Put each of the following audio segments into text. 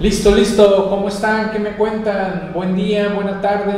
Listo, listo, ¿cómo están? ¿Qué me cuentan? Buen día, buena tarde.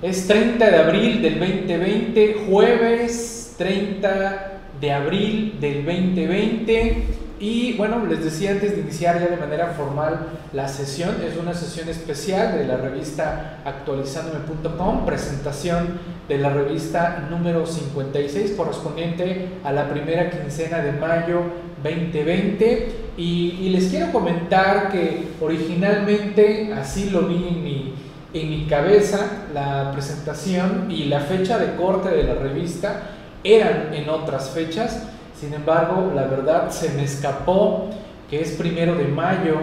Es 30 de abril del 2020, jueves 30 de abril del 2020. Y bueno, les decía antes de iniciar ya de manera formal la sesión, es una sesión especial de la revista actualizandome.com, presentación de la revista número 56 correspondiente a la primera quincena de mayo 2020. Y, les quiero comentar que originalmente así lo vi en mi, en mi cabeza, la presentación y la fecha de corte de la revista eran en otras fechas sin embargo, la verdad se me escapó que es primero de mayo,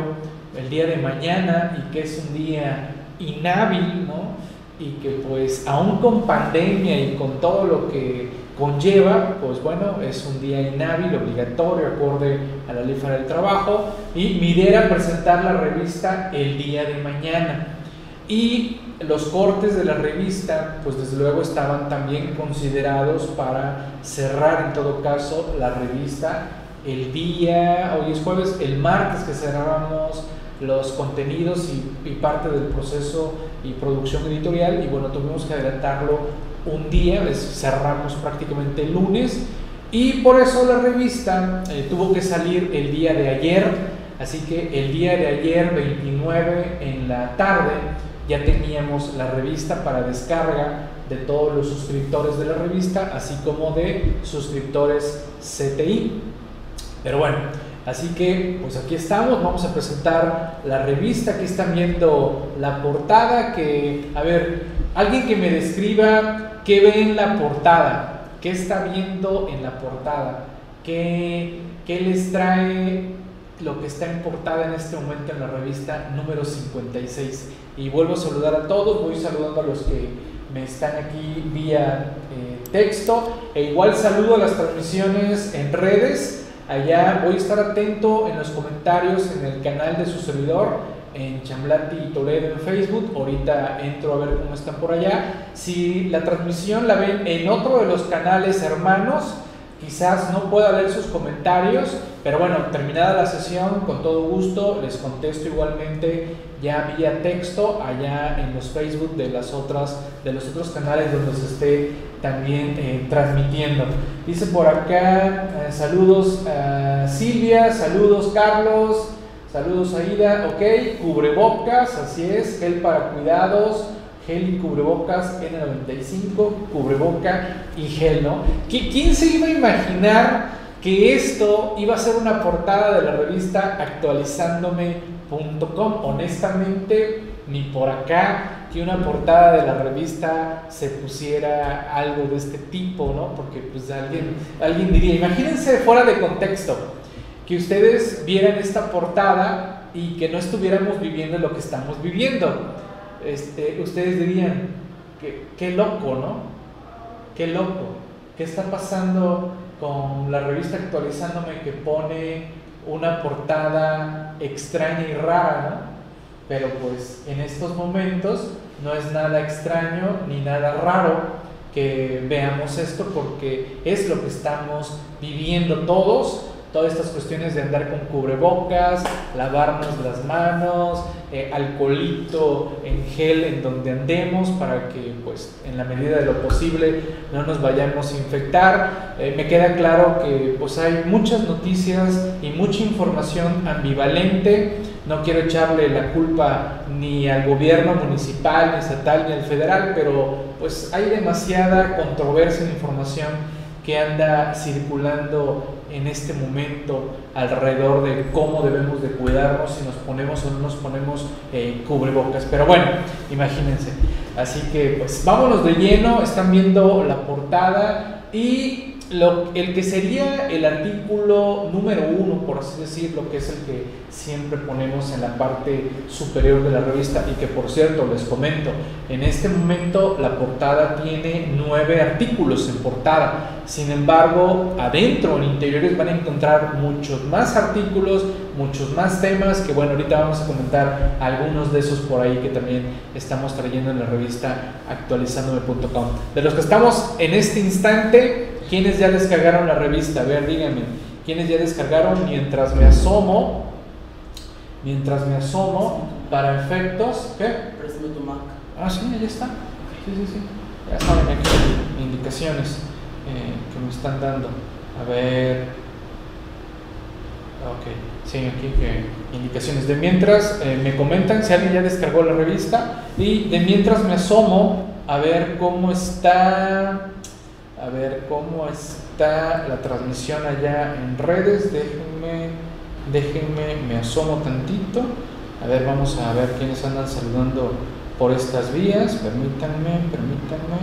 el día de mañana, y que es un día inhábil, ¿no? Y que pues aún con pandemia y con todo lo que conlleva, pues bueno, es un día inhábil, obligatorio, acorde a la ley para el trabajo, y mi idea era presentar la revista el día de mañana. Y los cortes de la revista, pues desde luego estaban también considerados para cerrar en todo caso la revista el día, hoy es jueves, el martes que cerrábamos los contenidos y, parte del proceso y producción editorial y bueno, tuvimos que adelantarlo un día, cerramos prácticamente el lunes y por eso la revista eh, tuvo que salir el día de ayer, así que el día de ayer 29 en la tarde ya teníamos la revista para descarga de todos los suscriptores de la revista, así como de suscriptores CTI. Pero bueno, así que pues aquí estamos, vamos a presentar la revista, aquí están viendo la portada, que, a ver, alguien que me describa qué ve en la portada, qué está viendo en la portada, qué, qué les trae lo que está en portada en este momento en la revista número 56. Y vuelvo a saludar a todos, voy saludando a los que me están aquí vía eh, texto. E igual saludo a las transmisiones en redes. Allá voy a estar atento en los comentarios en el canal de su servidor en Chamblati Toledo en Facebook. Ahorita entro a ver cómo están por allá. Si la transmisión la ven en otro de los canales hermanos, Quizás no pueda leer sus comentarios, pero bueno, terminada la sesión, con todo gusto les contesto igualmente ya vía texto allá en los Facebook de las otras de los otros canales donde se esté también eh, transmitiendo. Dice por acá eh, saludos a Silvia, saludos Carlos, saludos Aida, ok, cubrebocas, así es, gel para cuidados gel y cubrebocas N95, cubreboca y gel, ¿no? ¿Quién se iba a imaginar que esto iba a ser una portada de la revista actualizándome.com? Honestamente, ni por acá que una portada de la revista se pusiera algo de este tipo, ¿no? Porque pues alguien, alguien diría, imagínense fuera de contexto, que ustedes vieran esta portada y que no estuviéramos viviendo lo que estamos viviendo este, ustedes dirían, que, qué loco, ¿no? Qué loco. ¿Qué está pasando con la revista actualizándome que pone una portada extraña y rara, ¿no? Pero pues en estos momentos no es nada extraño ni nada raro que veamos esto porque es lo que estamos viviendo todos todas estas cuestiones de andar con cubrebocas, lavarnos las manos, eh, alcoholito en gel en donde andemos para que pues en la medida de lo posible no nos vayamos a infectar. Eh, me queda claro que pues hay muchas noticias y mucha información ambivalente. No quiero echarle la culpa ni al gobierno municipal, ni estatal, ni al federal, pero pues hay demasiada controversia en información que anda circulando en este momento alrededor de cómo debemos de cuidarnos, si nos ponemos o no nos ponemos eh, cubrebocas. Pero bueno, imagínense. Así que pues vámonos de lleno, están viendo la portada y lo, el que sería el artículo número uno, por así decirlo, que es el que siempre ponemos en la parte superior de la revista y que por cierto les comento, en este momento la portada tiene nueve artículos en portada, sin embargo adentro, en interiores van a encontrar muchos más artículos, muchos más temas que bueno, ahorita vamos a comentar algunos de esos por ahí que también estamos trayendo en la revista actualizandome.com. De los que estamos en este instante, ¿Quiénes ya descargaron la revista? A ver, díganme. ¿Quiénes ya descargaron? Mientras me asomo, mientras me asomo para efectos. ¿Qué? Préstame tu Mac. Ah, sí, ahí está. Sí, sí, sí. Ya saben aquí indicaciones eh, que me están dando. A ver. Ok, sí, aquí que indicaciones. De mientras eh, me comentan si alguien ya descargó la revista y de mientras me asomo a ver cómo está, a ver cómo está la transmisión allá en redes. Déjenme, déjenme, me asomo tantito. A ver, vamos a ver quiénes andan saludando por estas vías. Permítanme, permítanme,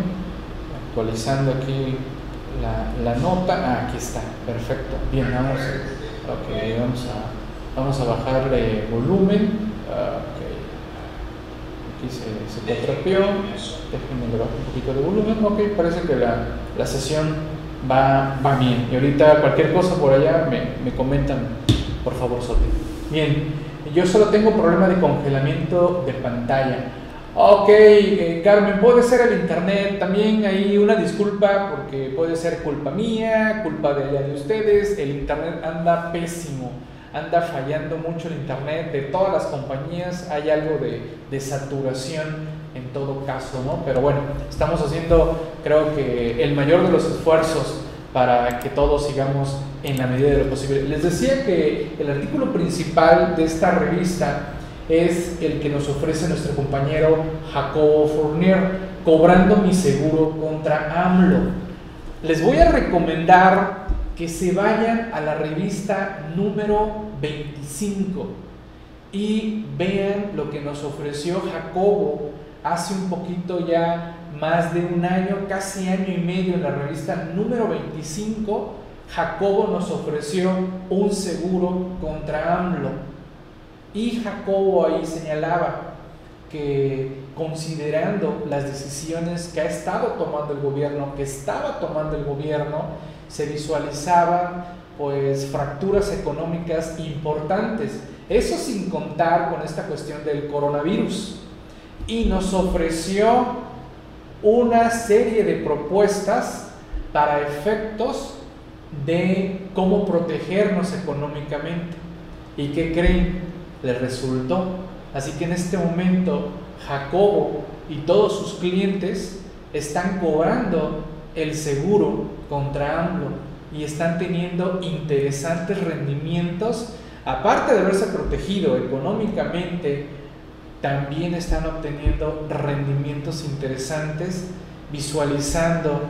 actualizando aquí la, nota. Ah, aquí está, perfecto. Bien, vamos. Ok, vamos a, vamos a bajarle volumen. Okay. Aquí se, se contrapió. Déjenme bajar un poquito de volumen. Ok, parece que la, la sesión va, va, bien. Y ahorita cualquier cosa por allá me, me comentan, por favor, Sote. Bien, yo solo tengo problema de congelamiento de pantalla. Ok, eh, Carmen, puede ser el internet, también hay una disculpa porque puede ser culpa mía, culpa de, de ustedes, el internet anda pésimo, anda fallando mucho el internet, de todas las compañías hay algo de, de saturación en todo caso, ¿no? Pero bueno, estamos haciendo creo que el mayor de los esfuerzos para que todos sigamos en la medida de lo posible. Les decía que el artículo principal de esta revista es el que nos ofrece nuestro compañero Jacobo Fournier, cobrando mi seguro contra AMLO. Les voy a recomendar que se vayan a la revista número 25 y vean lo que nos ofreció Jacobo hace un poquito ya más de un año, casi año y medio en la revista número 25. Jacobo nos ofreció un seguro contra AMLO y Jacobo ahí señalaba que considerando las decisiones que ha estado tomando el gobierno, que estaba tomando el gobierno, se visualizaban pues fracturas económicas importantes. Eso sin contar con esta cuestión del coronavirus. Y nos ofreció una serie de propuestas para efectos de cómo protegernos económicamente. ¿Y qué creen? le resultó. Así que en este momento Jacobo y todos sus clientes están cobrando el seguro contra AMLO y están teniendo interesantes rendimientos. Aparte de haberse protegido económicamente, también están obteniendo rendimientos interesantes visualizando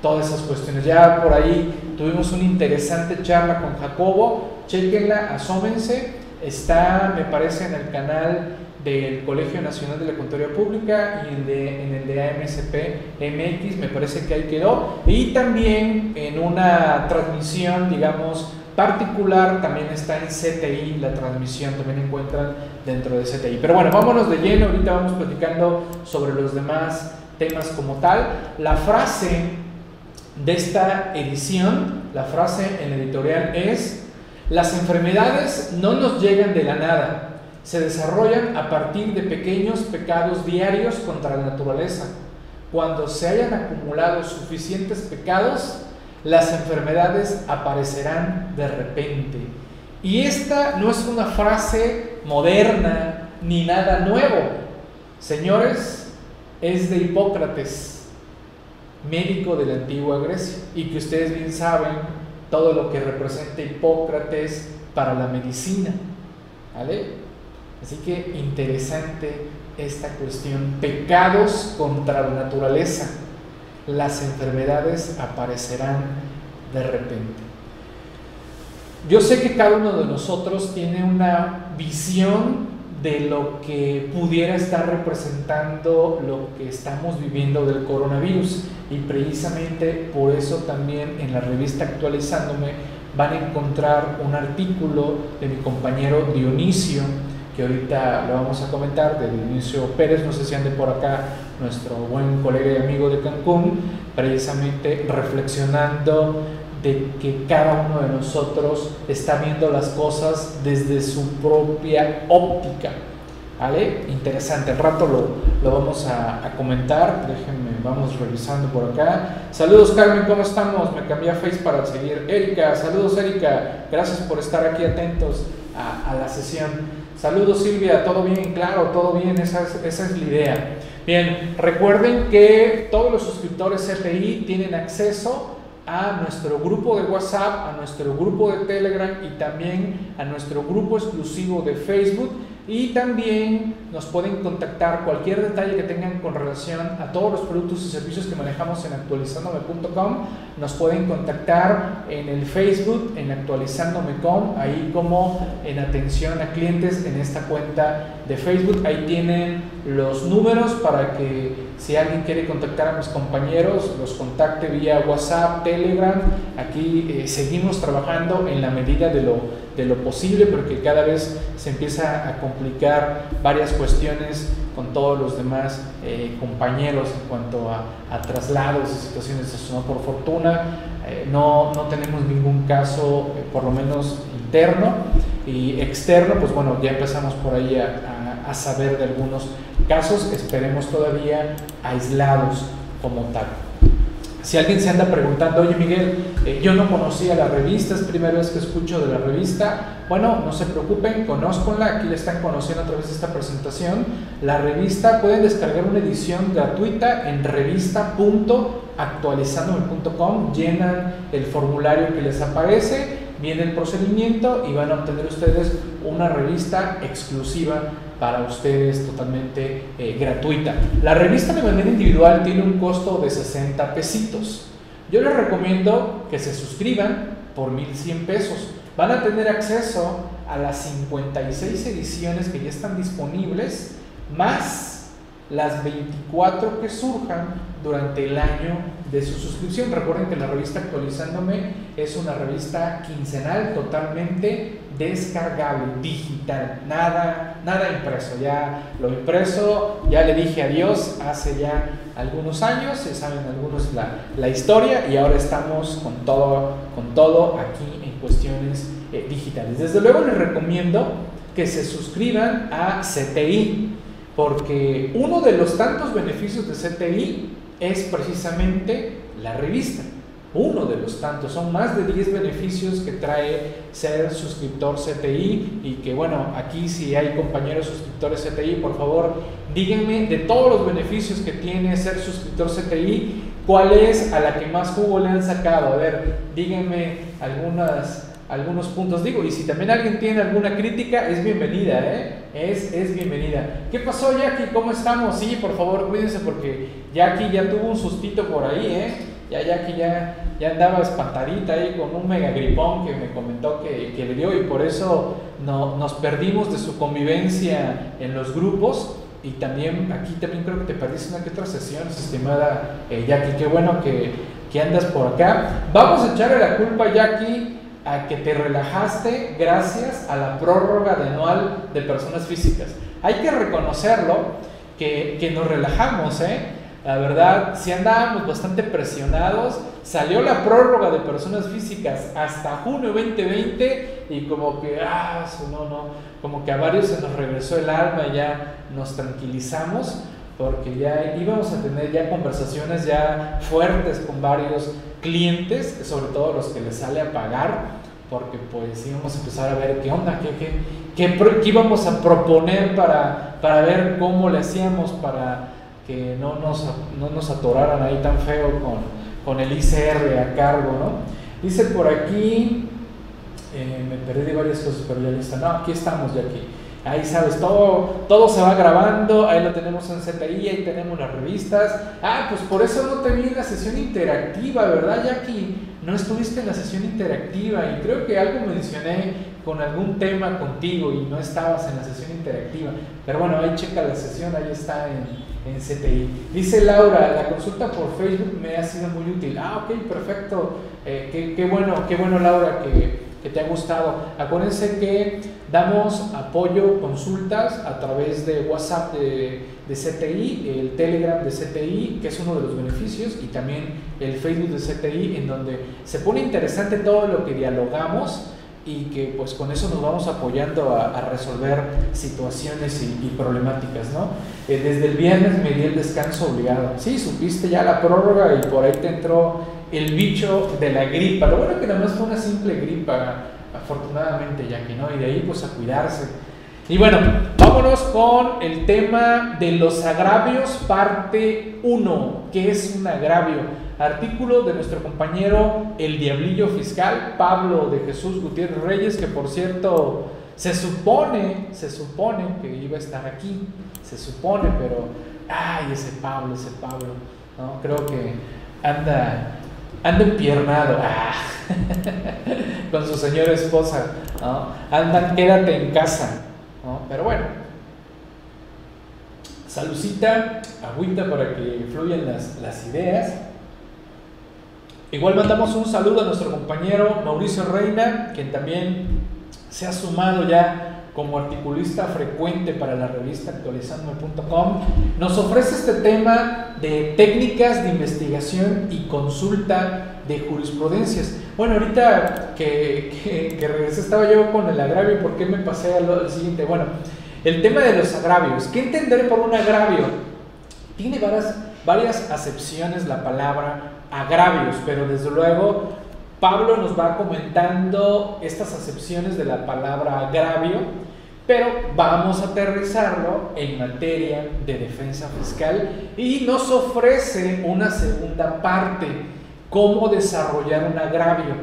todas esas cuestiones. Ya por ahí tuvimos una interesante charla con Jacobo, chequenla, asómense Está, me parece, en el canal del Colegio Nacional de la Contaduría Pública y de, en el de AMSP MX, me parece que ahí quedó. Y también en una transmisión, digamos, particular, también está en CTI, la transmisión también encuentran dentro de CTI. Pero bueno, vámonos de lleno, ahorita vamos platicando sobre los demás temas como tal. La frase de esta edición, la frase en el editorial es las enfermedades no nos llegan de la nada, se desarrollan a partir de pequeños pecados diarios contra la naturaleza. Cuando se hayan acumulado suficientes pecados, las enfermedades aparecerán de repente. Y esta no es una frase moderna ni nada nuevo. Señores, es de Hipócrates, médico de la antigua Grecia, y que ustedes bien saben todo lo que representa Hipócrates para la medicina. ¿Vale? Así que interesante esta cuestión. Pecados contra la naturaleza. Las enfermedades aparecerán de repente. Yo sé que cada uno de nosotros tiene una visión de lo que pudiera estar representando lo que estamos viviendo del coronavirus. Y precisamente por eso también en la revista Actualizándome van a encontrar un artículo de mi compañero Dionisio, que ahorita lo vamos a comentar, de Dionisio Pérez, no sé si ande por acá nuestro buen colega y amigo de Cancún, precisamente reflexionando de que cada uno de nosotros está viendo las cosas desde su propia óptica. ¿Vale? Interesante, al rato lo, lo vamos a, a, comentar, déjenme, vamos revisando por acá. Saludos Carmen, ¿cómo estamos? Me cambié a Face para seguir. Erika, saludos Erika, gracias por estar aquí atentos a, a la sesión. Saludos Silvia, todo bien, claro, todo bien, esa es, la idea. Bien, recuerden que todos los suscriptores CPI tienen acceso a nuestro grupo de WhatsApp, a nuestro grupo de Telegram y también a nuestro grupo exclusivo de Facebook y también nos pueden contactar cualquier detalle que tengan con relación a todos los productos y servicios que manejamos en actualizandome.com. Nos pueden contactar en el Facebook, en actualizandome.com, ahí como en atención a clientes en esta cuenta de Facebook. Ahí tienen los números para que si alguien quiere contactar a mis compañeros, los contacte vía WhatsApp, Telegram. Aquí eh, seguimos trabajando en la medida de lo, de lo posible porque cada vez se empieza a complicar varias cuestiones con todos los demás eh, compañeros en cuanto a, traslados y situaciones de eso. Por fortuna eh, no, no, tenemos ningún caso, por lo menos interno y externo, pues bueno, ya empezamos por ahí a, a, a saber de algunos casos, esperemos todavía aislados como tal. Si alguien se anda preguntando, oye Miguel, eh, yo no conocía la revista, es primera vez que escucho de la revista, bueno, no se preocupen, conózcanla, aquí la están conociendo a través de esta presentación. La revista pueden descargar una edición gratuita en revista.actualizandome.com, llenan el formulario que les aparece, viene el procedimiento y van a obtener ustedes una revista exclusiva para ustedes totalmente eh, gratuita. La revista de manera individual tiene un costo de 60 pesitos. Yo les recomiendo que se suscriban por 1100 pesos. Van a tener acceso a las 56 ediciones que ya están disponibles, más las 24 que surjan durante el año de su suscripción. Recuerden que la revista Actualizándome es una revista quincenal totalmente descargable, digital, nada, nada impreso. Ya lo impreso, ya le dije adiós hace ya algunos años, se saben algunos la, la historia y ahora estamos con todo, con todo aquí en cuestiones eh, digitales. Desde luego les recomiendo que se suscriban a CTI, porque uno de los tantos beneficios de CTI es precisamente la revista uno de los tantos. Son más de 10 beneficios que trae ser suscriptor CTI y que bueno, aquí si hay compañeros suscriptores CTI, por favor, díganme de todos los beneficios que tiene ser suscriptor CTI, cuál es a la que más jugo le han sacado. A ver, díganme algunas algunos puntos digo y si también alguien tiene alguna crítica es bienvenida ¿eh? es, es bienvenida ¿qué pasó Jackie? ¿cómo estamos? sí por favor cuídense porque Jackie ya tuvo un sustito por ahí ¿eh? ya Jackie ya, ya andaba espantadita ahí con un mega gripón que me comentó que, que le dio y por eso no, nos perdimos de su convivencia en los grupos y también aquí también creo que te perdiste una que otra sesión, estimada eh, Jackie, qué bueno que, que, andas por acá. Vamos a echarle la culpa, Jackie, a que te relajaste gracias a la prórroga de anual de personas físicas. Hay que reconocerlo que, que nos relajamos, ¿eh? La verdad, si andábamos bastante presionados, salió la prórroga de personas físicas hasta junio 2020 y como que, ah, no, no, como que a varios se nos regresó el alma y ya nos tranquilizamos porque ya íbamos a tener ya conversaciones ya fuertes con varios clientes, sobre todo los que les sale a pagar, porque pues íbamos a empezar a ver qué onda, qué, qué, qué, qué íbamos a proponer para, para ver cómo le hacíamos para que no nos, no nos atoraran ahí tan feo con, con el ICR a cargo, ¿no? Dice por aquí, eh, me perdí varias cosas, pero ya lista. No, aquí estamos ya aquí. Ahí sabes, todo, todo se va grabando, ahí lo tenemos en CTI, ahí tenemos las revistas. Ah, pues por eso no te vi en la sesión interactiva, ¿verdad, Jackie? No estuviste en la sesión interactiva y creo que algo mencioné con algún tema contigo y no estabas en la sesión interactiva. Pero bueno, ahí checa la sesión, ahí está en, en CTI. Dice Laura, la consulta por Facebook me ha sido muy útil. Ah, ok, perfecto. Eh, qué, qué, bueno, qué bueno Laura que, te ha gustado. Acuérdense que damos apoyo, consultas a través de WhatsApp de, de, CTI, el Telegram de CTI, que es uno de los beneficios, y también el Facebook de CTI, en donde se pone interesante todo lo que dialogamos y que pues con eso nos vamos apoyando a, resolver situaciones y, problemáticas, ¿no? Eh, desde el viernes me di el descanso obligado. Sí, supiste ya la prórroga y por ahí te entró el bicho de la gripa. Lo bueno que nada más fue una simple gripa, afortunadamente, ya que no, y de ahí pues a cuidarse. Y bueno, vámonos con el tema de los agravios, parte 1. ¿Qué es un agravio? Artículo de nuestro compañero El Diablillo Fiscal, Pablo de Jesús Gutiérrez Reyes, que por cierto se supone, se supone que iba a estar aquí, se supone, pero, ay, ese Pablo, ese Pablo, ¿no? Creo que anda, anda empiernado, ah, con su señora esposa, ¿no? Andan, quédate en casa, ¿no? Pero bueno, salucita, agüita para que fluyan las, las ideas. Igual mandamos un saludo a nuestro compañero Mauricio Reina, quien también se ha sumado ya como articulista frecuente para la revista actualizandome.com, nos ofrece este tema de técnicas de investigación y consulta de jurisprudencias. Bueno, ahorita que, regresé estaba yo con el agravio, ¿por qué me pasé al, siguiente? Bueno, el tema de los agravios. ¿Qué entender por un agravio? Tiene varias, varias acepciones la palabra agravios, pero desde luego Pablo nos va comentando estas acepciones de la palabra agravio, pero vamos a aterrizarlo en materia de defensa fiscal y nos ofrece una segunda parte, cómo desarrollar un agravio.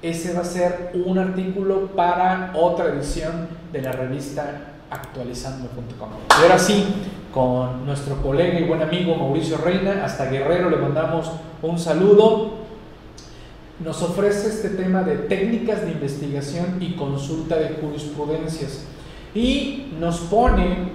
Ese va a ser un artículo para otra edición de la revista actualizando.com. Y ahora sí, con nuestro colega y buen amigo Mauricio Reina, hasta Guerrero le mandamos un saludo. Nos ofrece este tema de técnicas de investigación y consulta de jurisprudencias. Y nos pone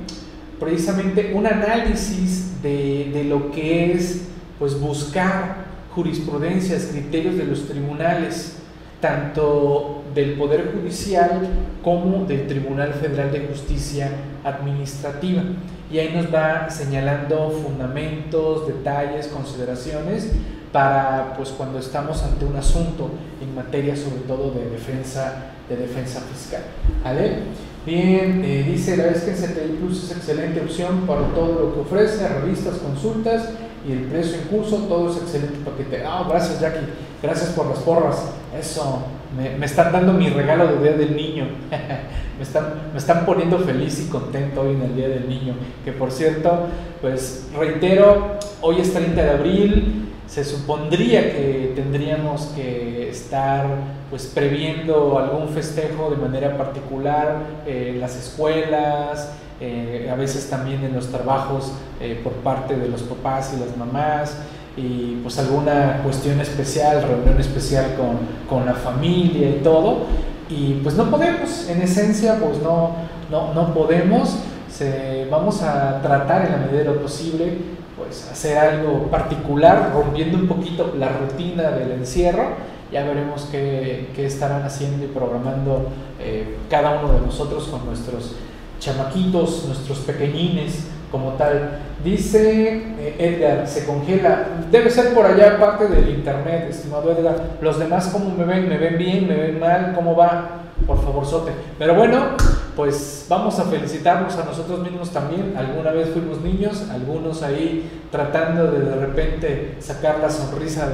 precisamente un análisis de, lo que es pues buscar jurisprudencias, criterios de los tribunales, tanto del Poder Judicial como del Tribunal Federal de Justicia Administrativa. Y ahí nos va señalando fundamentos, detalles, consideraciones para pues cuando estamos ante un asunto en materia sobre todo de defensa de defensa fiscal ¿vale? bien eh, dice la vez que CTI Plus es excelente opción para todo lo que ofrece revistas consultas y el precio en curso todo es excelente paquete ah gracias Jackie. Gracias por las porras. Eso me, me están dando mi regalo de día del niño. Me están me están poniendo feliz y contento hoy en el día del niño. Que por cierto pues reitero hoy es 30 de abril. Se supondría que tendríamos que estar pues previendo algún festejo de manera particular en las escuelas, eh, a veces también en los trabajos eh, por parte de los papás y las mamás y pues alguna cuestión especial, reunión especial con, con la familia y todo y pues no podemos, en esencia pues no, no, no podemos, se, vamos a tratar en la medida de lo posible pues hacer algo particular, rompiendo un poquito la rutina del encierro. Ya veremos qué, qué estarán haciendo y programando eh, cada uno de nosotros con nuestros chamaquitos, nuestros pequeñines como tal. Dice eh, Edgar, se congela. Debe ser por allá parte del internet, estimado Edgar. Los demás, ¿cómo me ven? ¿Me ven bien? ¿Me ven mal? ¿Cómo va? Por favor, sote. Pero bueno, pues vamos a felicitarnos a nosotros mismos también. Alguna vez fuimos niños, algunos ahí tratando de de repente sacar la sonrisa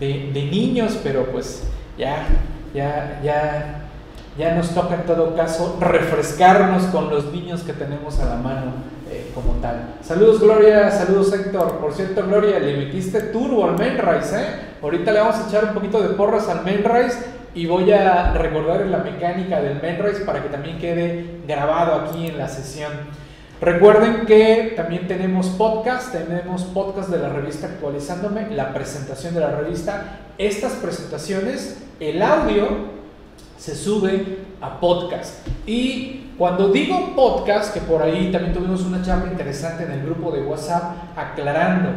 de, niños, pero pues ya, ya, ya, ya nos toca en todo caso refrescarnos con los niños que tenemos a la mano eh, como tal. Saludos Gloria, saludos Héctor. Por cierto, Gloria, le metiste turbo al Menrise, ¿eh? Ahorita le vamos a echar un poquito de porras al Menrise y voy a recordar la mecánica del Menrise para que también quede grabado aquí en la sesión. Recuerden que también tenemos podcast, tenemos podcast de la revista Actualizándome, la presentación de la revista. Estas presentaciones, el audio se sube a podcast. Y cuando digo podcast, que por ahí también tuvimos una charla interesante en el grupo de WhatsApp aclarando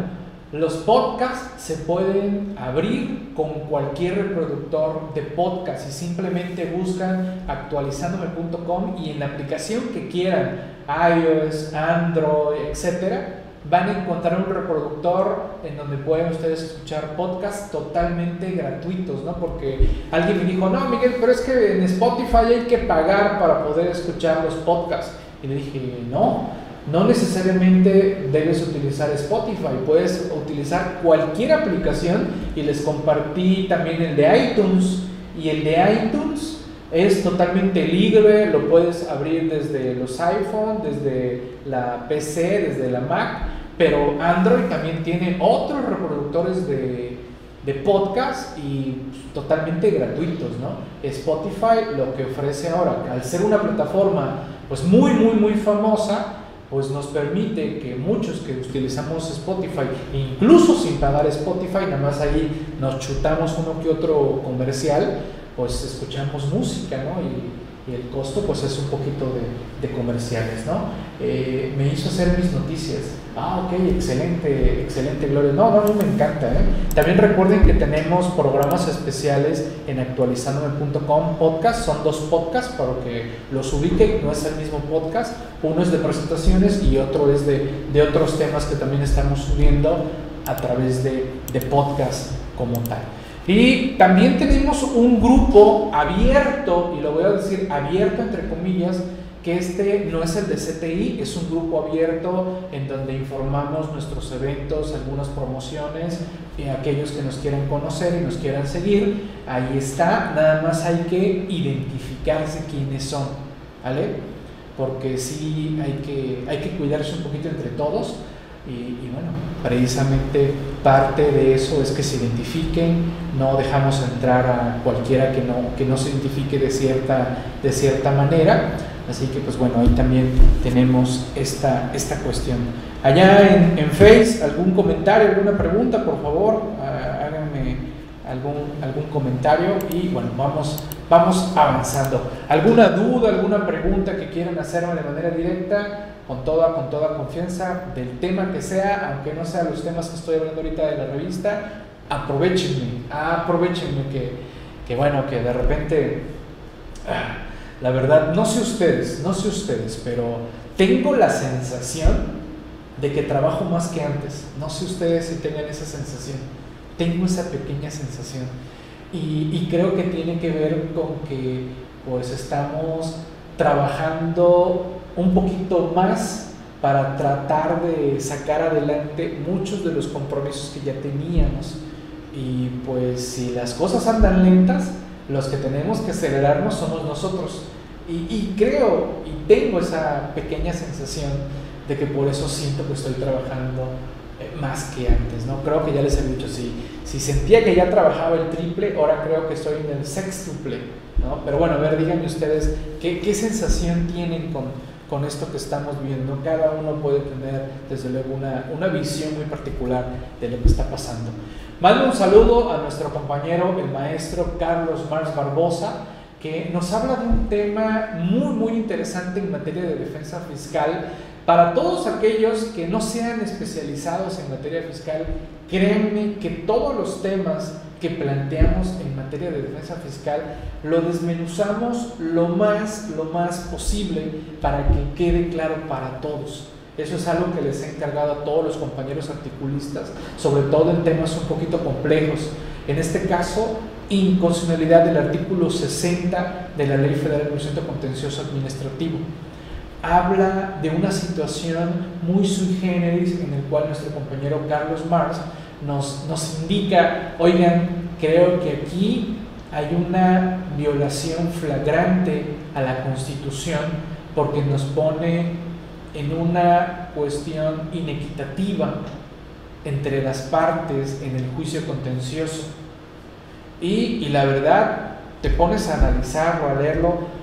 los podcasts se pueden abrir con cualquier reproductor de podcast y simplemente buscan actualizandome.com y en la aplicación que quieran, iOS, Android, etcétera, van a encontrar un reproductor en donde pueden ustedes escuchar podcasts totalmente gratuitos, ¿no? Porque alguien me dijo, no, Miguel, pero es que en Spotify hay que pagar para poder escuchar los podcasts. Y le dije, no, no necesariamente debes utilizar Spotify, puedes utilizar cualquier aplicación y les compartí también el de iTunes y el de iTunes Es totalmente libre, lo puedes abrir desde los iPhone, desde la PC, desde la Mac, pero Android también tiene otros reproductores de, de podcast y totalmente gratuitos, ¿no? Spotify lo que ofrece ahora, al ser una plataforma pues muy, muy, muy famosa, pues nos permite que muchos que utilizamos Spotify, incluso sin pagar Spotify, nada más ahí nos chutamos uno que otro comercial, pues escuchamos música, ¿no? Y, el costo pues es un poquito de, comerciales, ¿no? Eh, me hizo hacer mis noticias. Ah, ok, excelente, excelente, Gloria. No, no, no, me encanta. ¿eh? También recuerden que tenemos programas especiales en actualizandome.com podcast. Son dos podcasts para que los ubiquen. No es el mismo podcast. Uno es de presentaciones y otro es de, de otros temas que también estamos subiendo a través de, de podcast como tal. Y también tenemos un grupo abierto, y lo voy a decir abierto entre comillas, que este no es el de CTI, es un grupo abierto en donde informamos nuestros eventos, algunas promociones, y aquellos que nos quieran conocer y nos quieran seguir, ahí está, nada más hay que identificarse quiénes son, ¿vale? Porque sí hay que, hay que cuidarse un poquito entre todos y, bueno, precisamente parte de eso es que se identifiquen, no dejamos entrar a cualquiera que no, que no se identifique de cierta, de cierta manera. Así que pues bueno, ahí también tenemos esta, esta cuestión. Allá en, en Face, algún comentario, alguna pregunta, por favor, háganme algún, algún comentario y bueno, vamos, vamos avanzando. ¿Alguna duda, alguna pregunta que quieran hacerme de manera directa? con toda, con toda confianza del tema que sea, aunque no sean los temas que estoy hablando ahorita de la revista, aprovechenme, aprovechenme que, que bueno, que de repente, ah, la verdad, no sé ustedes, no sé ustedes, pero tengo la sensación de que trabajo más que antes. No sé ustedes si tengan esa sensación. Tengo esa pequeña sensación. Y, y creo que tiene que ver con que pues estamos trabajando un poquito más para tratar de sacar adelante muchos de los compromisos que ya teníamos. Y pues si las cosas andan lentas, los que tenemos que acelerarnos somos nosotros. Y, creo y tengo esa pequeña sensación de que por eso siento que estoy trabajando más que antes, ¿no? Creo que ya les he dicho, si, si sentía que ya trabajaba el triple, ahora creo que estoy en el sextuple, ¿no? Pero bueno, a ver, díganme ustedes, ¿qué, qué sensación tienen con, con esto que estamos viendo. Cada uno puede tener, desde luego, una, una visión muy particular de lo que está pasando. Mando un saludo a nuestro compañero, el maestro Carlos Mars Barbosa, que nos habla de un tema muy, muy interesante en materia de defensa fiscal. Para todos aquellos que no sean especializados en materia fiscal, créanme que todos los temas que planteamos en materia de defensa fiscal lo desmenuzamos lo más, lo más posible para que quede claro para todos. Eso es algo que les he encargado a todos los compañeros articulistas, sobre todo en temas un poquito complejos. En este caso, inconstitucionalidad del artículo 60 de la Ley Federal de Procedimiento Contencioso Administrativo. Habla de una situación muy sui generis en el cual nuestro compañero Carlos Mars nos, nos indica, oigan, creo que aquí hay una violación flagrante a la Constitución porque nos pone en una cuestión inequitativa entre las partes en el juicio contencioso. Y, y la verdad, te pones a analizarlo, a leerlo,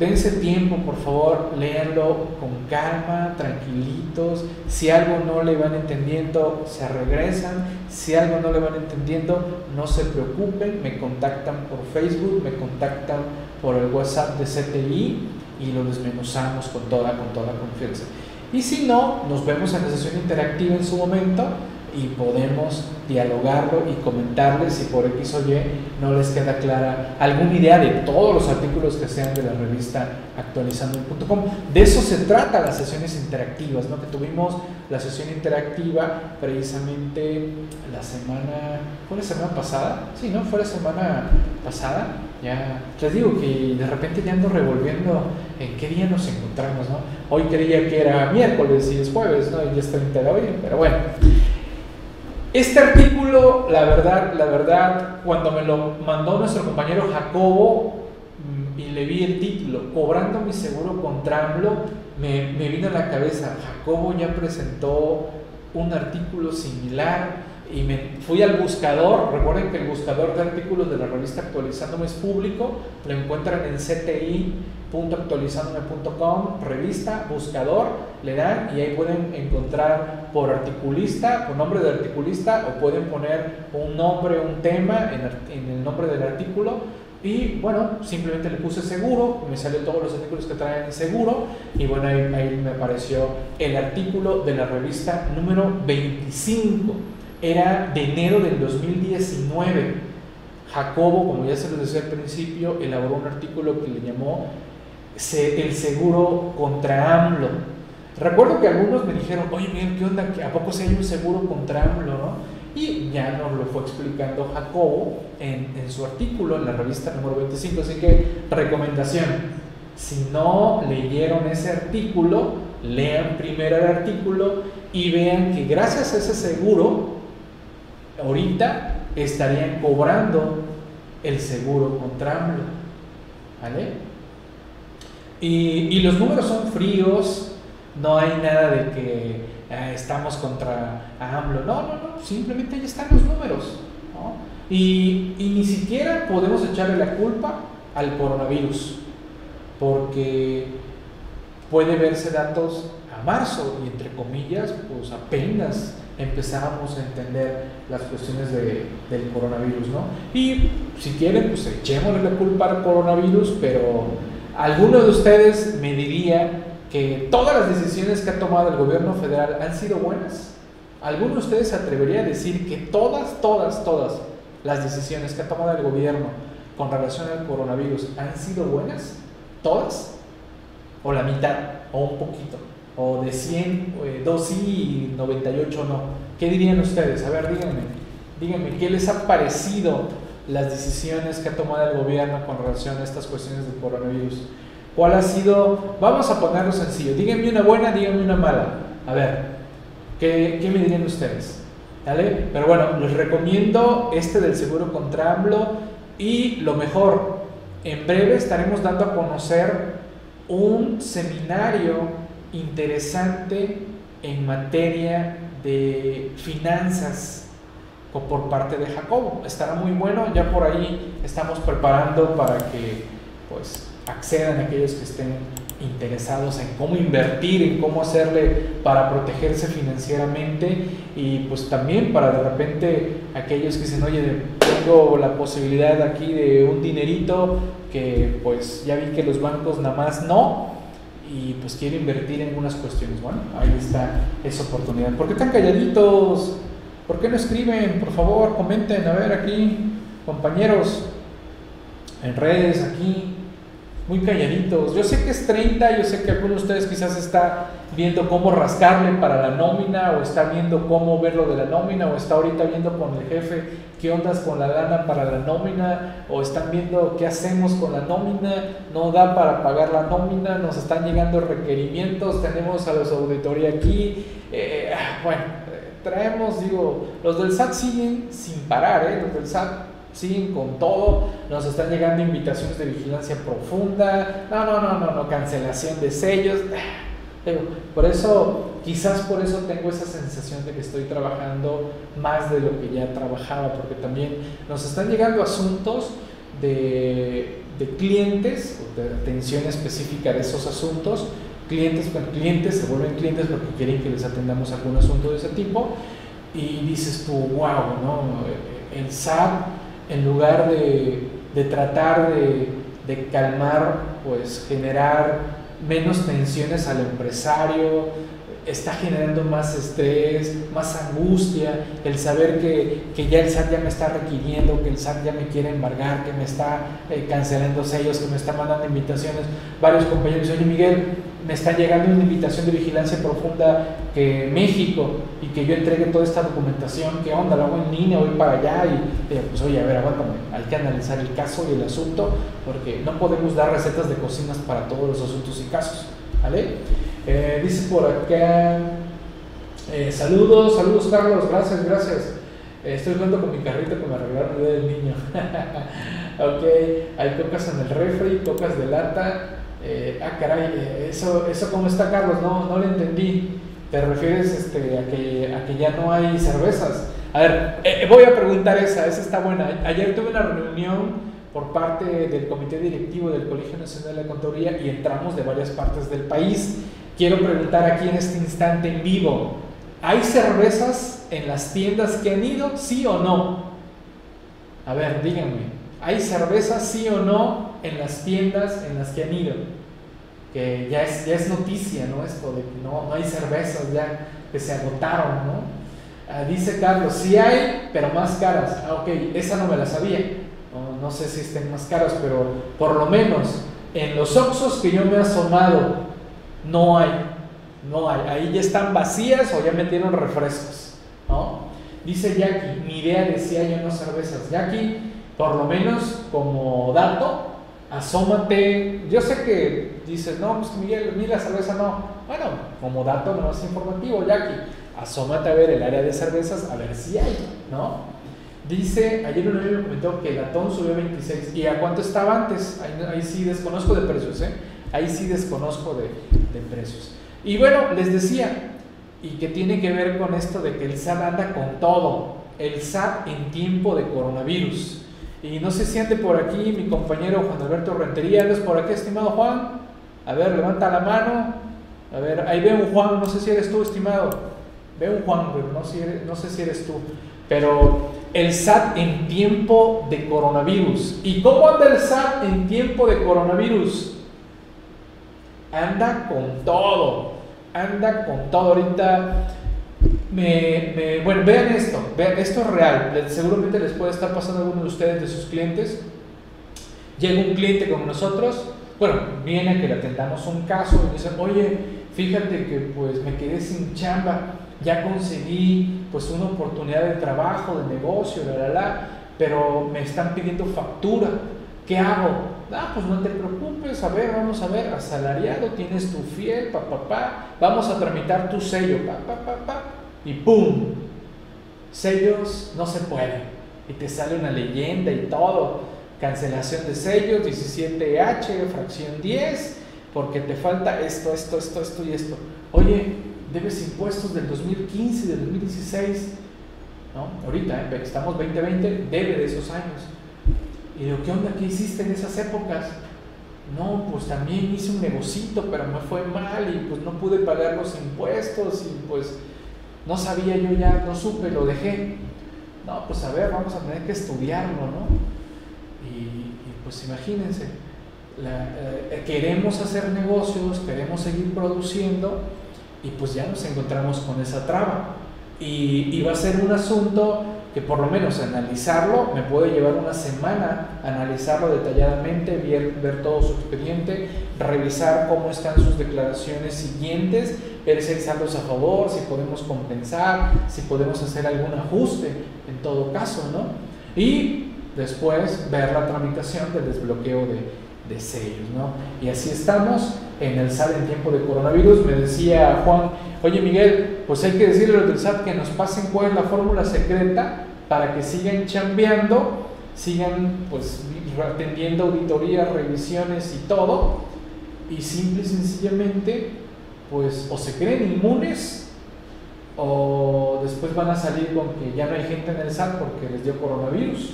dense tiempo, por favor, léanlo con calma, tranquilitos. Si algo no le van entendiendo, se regresan. Si algo no le van entendiendo, no se preocupen, me contactan por Facebook, me contactan por el WhatsApp de CTI y lo desmenuzamos con toda, con toda confianza. Y si no, nos vemos en la sesión interactiva en su momento y podemos dialogarlo y comentarles si por X o Y no les queda clara alguna idea de todos los artículos que sean de la revista actualizando.com. De eso se trata las sesiones interactivas, ¿no? que tuvimos la sesión interactiva precisamente la semana, ¿fue la semana pasada? Sí, ¿no? Fue la semana pasada. Ya les digo que de repente ya ando revolviendo en qué día nos encontramos, ¿no? Hoy creía que era miércoles y es jueves, ¿no? Y ya es 30 de abril, pero bueno. Este artículo, la verdad, la verdad, cuando me lo mandó nuestro compañero Jacobo, mm, y le vi el título, Cobrando mi seguro contra AMLO, me, me vino a la cabeza, Jacobo ya presentó un artículo similar y me fui al buscador. Recuerden que el buscador de artículos de la revista Actualizándome es público, lo encuentran en cti.actualizandome.com, revista, buscador, le dan y ahí pueden encontrar por articulista, por nombre de articulista, o pueden poner un nombre, un tema en, en el nombre del artículo y bueno, simplemente le puse seguro, me salió todos los artículos que traen seguro y bueno, ahí, me apareció el artículo de la revista número 25. Era de enero del 2019. Jacobo, como ya se los decía al principio, elaboró un artículo que le llamó El seguro contra AMLO. Recuerdo que algunos me dijeron, oye, miren, ¿qué onda? ¿A poco se hay un seguro contra AMLO? ¿no? Y ya nos lo fue explicando Jacobo en, su artículo en la revista número 25. Así que recomendación, si no leyeron ese artículo, lean primero el artículo y vean que gracias a ese seguro, ahorita estarían cobrando el seguro contra AMLO. ¿Vale? Y, y los números son fríos, no hay nada de que eh, estamos contra AMLO. No, no, no, simplemente ahí están los números. Y, ni siquiera podemos echarle la culpa al coronavirus, porque puede verse datos a marzo y entre comillas, pues apenas empezamos a entender las cuestiones del coronavirus, ¿no? Y si quieren, pues echémosle la culpa al coronavirus, pero alguno de ustedes me diría que todas las decisiones que ha tomado el gobierno federal han sido buenas? ¿Alguno de ustedes se atrevería a decir que todas, todas, todas las decisiones que ha tomado el gobierno con relación al coronavirus han sido buenas? ¿Todas? ¿O la mitad? ¿O un poquito? ¿O de 100, 2 sí y 98 no? ¿Qué dirían ustedes? A ver, díganme, díganme, ¿qué les ha parecido las decisiones que ha tomado el gobierno con relación a estas cuestiones del coronavirus? ¿Cuál ha sido? Vamos a ponerlo sencillo. Díganme una buena, díganme una mala. A ver, ¿qué, qué me dirían ustedes? ¿Vale? Pero bueno, les recomiendo este del seguro contra AMLO y lo mejor, en breve estaremos dando a conocer un seminario interesante en materia de finanzas por parte de Jacobo. Estará muy bueno, ya por ahí estamos preparando para que pues accedan aquellos que estén interesados en cómo invertir, en cómo hacerle para protegerse financieramente y pues también para de repente aquellos que dicen, oye, tengo la posibilidad aquí de un dinerito que pues ya vi que los bancos nada más no y pues quiero invertir en unas cuestiones. Bueno, ahí está esa oportunidad. ¿Por qué están calladitos? ¿Por qué no escriben? Por favor, comenten, a ver aquí, compañeros, en redes, aquí, muy calladitos. Yo sé que es 30, yo sé que alguno de ustedes quizás está viendo cómo rascarle para la nómina o está viendo cómo ver lo de la nómina o está ahorita viendo con el jefe qué ondas con la lana para la nómina o están viendo qué hacemos con la nómina, no da para pagar la nómina, nos están llegando requerimientos, tenemos a los auditoría aquí, eh, bueno, traemos, digo, los del SAT siguen sin parar, ¿eh? los del SAT siguen con todo, nos están llegando invitaciones de vigilancia profunda, no, no, no, no, no, cancelación de sellos. Por eso, quizás por eso tengo esa sensación de que estoy trabajando más de lo que ya trabajaba, porque también nos están llegando asuntos de, de clientes, de atención específica de esos asuntos, clientes clientes se vuelven clientes porque quieren que les atendamos algún asunto de ese tipo, y dices tú, wow, ¿no? El SAT en lugar de, tratar de, calmar, pues generar menos tensiones al empresario, está generando más estrés, más angustia, el saber que, ya el SAT ya me está requiriendo, que el SAT ya me quiere embargar, que me está eh, cancelando sellos, que me está mandando invitaciones. Varios compañeros dicen, oye Miguel, me está llegando una invitación de vigilancia profunda que México y que yo entregue toda esta documentación, ¿qué onda? La hago en línea, voy para allá y pues oye, a ver, aguántame, hay que analizar el caso y el asunto porque no podemos dar recetas de cocinas para todos los asuntos y casos, ¿vale? Eh, dice por acá, eh, saludos, saludos Carlos, gracias, gracias. Estoy jugando con mi carrito que me regalaron el del niño. ok, hay cocas en el refri, cocas de lata. Eh, ah, caray, eh, eso, eso cómo está, Carlos, no, no lo entendí. ¿Te refieres este, a, que, ya no hay cervezas? A ver, eh, voy a preguntar esa, esa está buena. Ayer tuve una reunión por parte del Comité Directivo del Colegio Nacional de la Contaduría y entramos de varias partes del país. Quiero preguntar aquí en este instante en vivo, ¿hay cervezas en las tiendas que han ido? ¿Sí o no? A ver, díganme, ¿hay cervezas sí o no en las tiendas en las que han ido? Que ya es, ya es noticia, ¿no? Esto de no, no hay cervezas ya que se agotaron, ¿no? Ah, dice Carlos, sí hay, pero más caras. Ah, ok, esa no me la sabía no, sé si estén más caros, pero por lo menos en los Oxos que yo me he asomado, no hay, no hay, ahí ya están vacías o ya metieron refrescos, ¿no? Dice Jackie, mi idea decía yo no cervezas. Jackie, por lo menos como dato, asómate, yo sé que dices, no, pues Miguel, mira cerveza no, bueno, como dato no es informativo, Jackie, asómate a ver el área de cervezas, a ver si hay, ¿no? Dice, ayer un amigo me comentó que el latón subió 26. ¿Y a cuánto estaba antes? Ahí, sí desconozco de precios, ¿eh? Ahí sí desconozco de, de, precios. Y bueno, les decía, y que tiene que ver con esto de que el SAT anda con todo. El SAT en tiempo de coronavirus. Y no sé si ande por aquí mi compañero Juan Alberto Rentería. ¿Andas por aquí, estimado Juan? A ver, levanta la mano. A ver, ahí veo un Juan, no sé si eres tú, estimado. Veo un Juan, pero no sé si eres tú. Pero el SAT en tiempo de coronavirus. ¿Y cómo anda el SAT en tiempo de coronavirus? Anda con todo, anda con todo. Ahorita, bueno, vean esto, vean, esto es real. Seguramente les puede estar pasando a alguno de ustedes, de sus clientes. Llega un cliente con nosotros, bueno, viene a que le atendamos un caso y dice, oye, fíjate que pues me quedé sin chamba ya conseguí pues una oportunidad de trabajo, de negocio, la, la, la, pero me están pidiendo factura. ¿Qué hago? Ah, pues no te preocupes, a ver, vamos a ver, asalariado, tienes tu fiel, pa, pa, pa, vamos a tramitar tu sello, pa, pa, pa, pa, y ¡pum! Sellos no se pueden. Y te sale una leyenda y todo. Cancelación de sellos, 17H, fracción 10, porque te falta esto, esto, esto, esto y esto. Oye, debes impuestos del 2015 y del 2016, ¿no? Ahorita, ¿eh? estamos 2020, debe de esos años. Y digo, ¿qué onda? ¿Qué hiciste en esas épocas? No, pues también hice un negocito, pero me fue mal y pues no pude pagar los impuestos y pues no sabía yo ya, no supe, lo dejé. No, pues a ver, vamos a tener que estudiarlo, ¿no? Y, pues imagínense, eh, queremos hacer negocios, queremos seguir produciendo, y pues ya nos encontramos con esa traba. Y, va a ser un asunto que por lo menos analizarlo me puede llevar una semana, analizarlo detalladamente, ver, ver todo su expediente, revisar cómo están sus declaraciones siguientes, ver si hay saldos a favor, si podemos compensar, si podemos hacer algún ajuste en todo caso, ¿no? Y después ver la tramitación del desbloqueo de, sellos, ¿no? Y así estamos en el SAT en tiempo de coronavirus. Me decía Juan, oye Miguel, pues hay que decirle a los SAT que nos pasen cuál es la fórmula secreta para que sigan chambeando, sigan pues atendiendo auditorías, revisiones y todo, y simple y sencillamente, pues o se creen inmunes o después van a salir con que ya no hay gente en el SAT porque les dio coronavirus,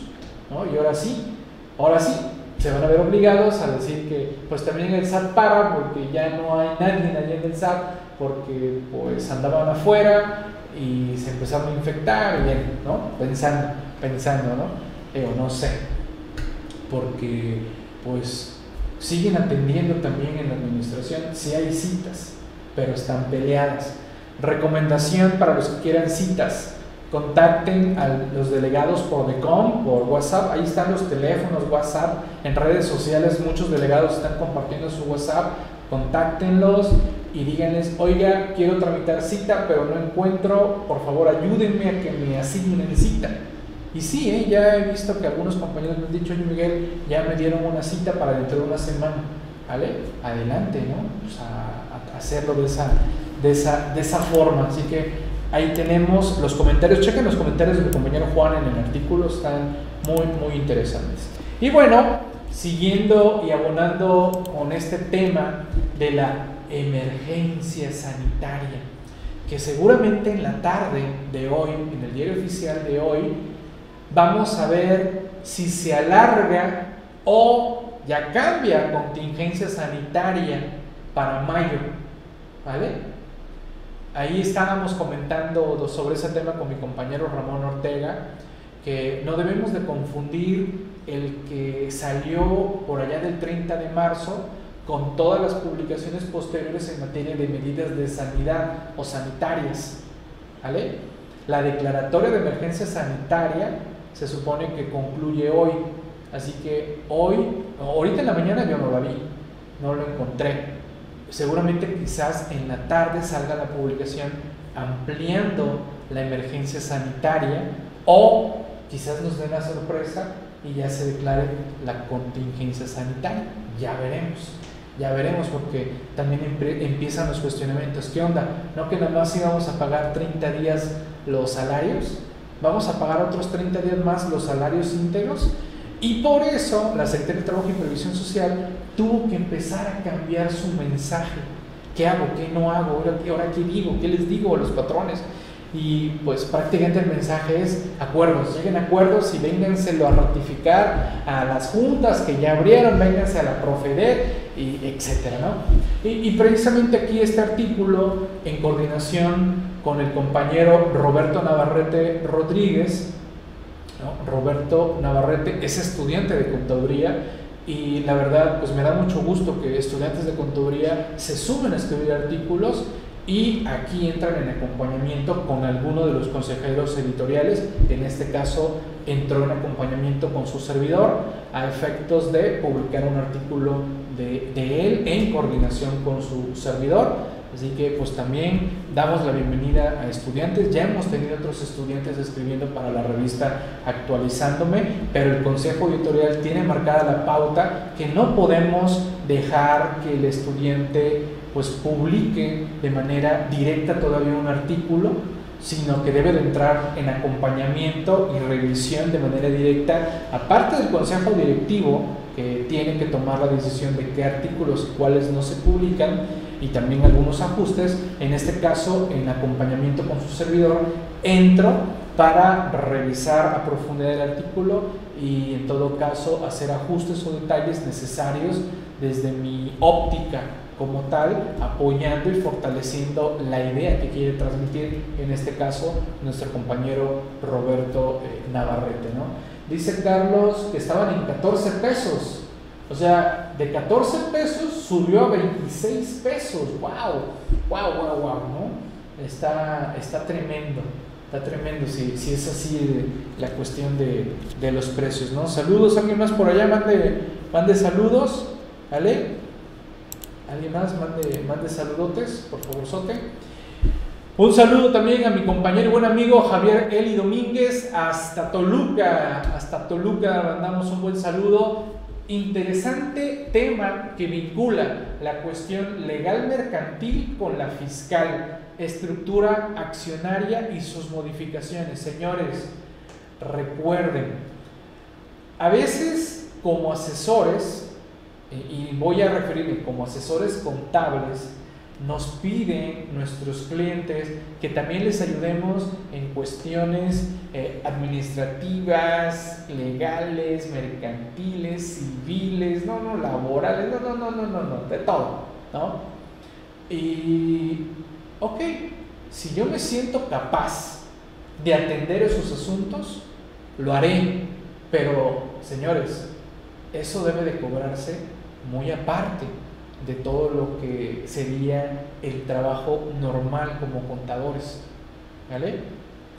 ¿no? Y ahora sí, ahora sí, se van a ver obligados a decir que pues también el SAT para porque ya no hay nadie en el SAT porque pues andaban afuera y se empezaron a infectar bien, ¿no? Pensando, pensando, ¿no? Eh, o no sé, porque pues siguen atendiendo también en la administración si hay citas, pero están peleadas. Recomendación para los que quieran citas contacten a los delegados por DECOM, por WhatsApp, ahí están los teléfonos, WhatsApp, en redes sociales muchos delegados están compartiendo su WhatsApp, contáctenlos y díganles, oiga, quiero tramitar cita, pero no encuentro, por favor ayúdenme a que me asignen cita. Y sí, ¿eh? ya he visto que algunos compañeros me han dicho, oye Miguel, ya me dieron una cita para dentro de una semana. ¿Vale? Adelante, ¿no? Pues a, hacerlo de esa, de, esa, de esa forma. Así que Ahí tenemos los comentarios, chequen los comentarios del compañero Juan en el artículo, están muy, muy interesantes. Y bueno, siguiendo y abonando con este tema de la emergencia sanitaria, que seguramente en la tarde de hoy, en el diario oficial de hoy, vamos a ver si se alarga o ya cambia contingencia sanitaria para mayo. ¿Vale? Ahí estábamos comentando sobre ese tema con mi compañero Ramón Ortega, que no debemos de confundir el que salió por allá del 30 de marzo con todas las publicaciones posteriores en materia de medidas de sanidad o sanitarias. ¿Vale? La declaratoria de emergencia sanitaria se supone que concluye hoy, así que hoy, ahorita en la mañana yo no la vi, no lo encontré seguramente quizás en la tarde salga la publicación ampliando la emergencia sanitaria o quizás nos den la sorpresa y ya se declare la contingencia sanitaria. Ya veremos, ya veremos porque también empiezan los cuestionamientos. ¿Qué onda? ¿No que nada más íbamos a pagar 30 días los salarios? ¿Vamos a pagar otros 30 días más los salarios íntegros? Y por eso la Secretaría de Trabajo y Previsión Social tuvo que empezar a cambiar su mensaje. ¿Qué hago? ¿Qué no hago? ¿Ahora, ahora qué digo? ¿Qué les digo a los patrones? Y pues prácticamente el mensaje es acuerdos, lleguen a acuerdos y vénganselo a ratificar a las juntas que ya abrieron, vénganse a la Profedet, y etcétera, ¿no? Y, y precisamente aquí este artículo, en coordinación con el compañero Roberto Navarrete Rodríguez, Roberto Navarrete es estudiante de contaduría y la verdad pues me da mucho gusto que estudiantes de contaduría se sumen a escribir artículos y aquí entran en acompañamiento con alguno de los consejeros editoriales, en este caso entró en acompañamiento con su servidor a efectos de publicar un artículo de, él en coordinación con su servidor Así que pues también damos la bienvenida a estudiantes. Ya hemos tenido otros estudiantes escribiendo para la revista actualizándome, pero el Consejo Editorial tiene marcada la pauta que no podemos dejar que el estudiante pues publique de manera directa todavía un artículo, sino que debe de entrar en acompañamiento y revisión de manera directa, aparte del consejo directivo que tiene que tomar la decisión de qué artículos y cuáles no se publican, y también algunos ajustes. En este caso, en acompañamiento con su servidor, entro para revisar a profundidad el artículo y en todo caso hacer ajustes o detalles necesarios desde mi óptica como tal, apoyando y fortaleciendo la idea que quiere transmitir, en este caso, nuestro compañero Roberto eh, Navarrete. ¿no? Dice Carlos que estaban en 14 pesos o sea, de 14 pesos subió a 26 pesos. ¡Wow! ¡Wow, wow, wow! ¿no? Está, está tremendo. Está tremendo si, si es así la cuestión de, de, los precios, ¿no? Saludos, alguien más por allá, mande, mande saludos, ¿vale? ¿Alguien más? Mande, mande saludotes, por favor, sote. Un saludo también a mi compañero y buen amigo Javier Eli Domínguez hasta Toluca. Hasta Toluca mandamos un buen saludo. Interesante tema que vincula la cuestión legal mercantil con la fiscal, estructura accionaria y sus modificaciones. Señores, recuerden, a veces como asesores, y voy a referirme como asesores contables, nos piden nuestros clientes que también les ayudemos en cuestiones eh, administrativas, legales, mercantiles, civiles, no, no, laborales, no, no, no, no, no, no, de todo, ¿no? Y, ok, si yo me siento capaz de atender esos asuntos, lo haré, pero, señores, eso debe de cobrarse muy aparte de todo lo que sería el trabajo normal como contadores. ¿Vale?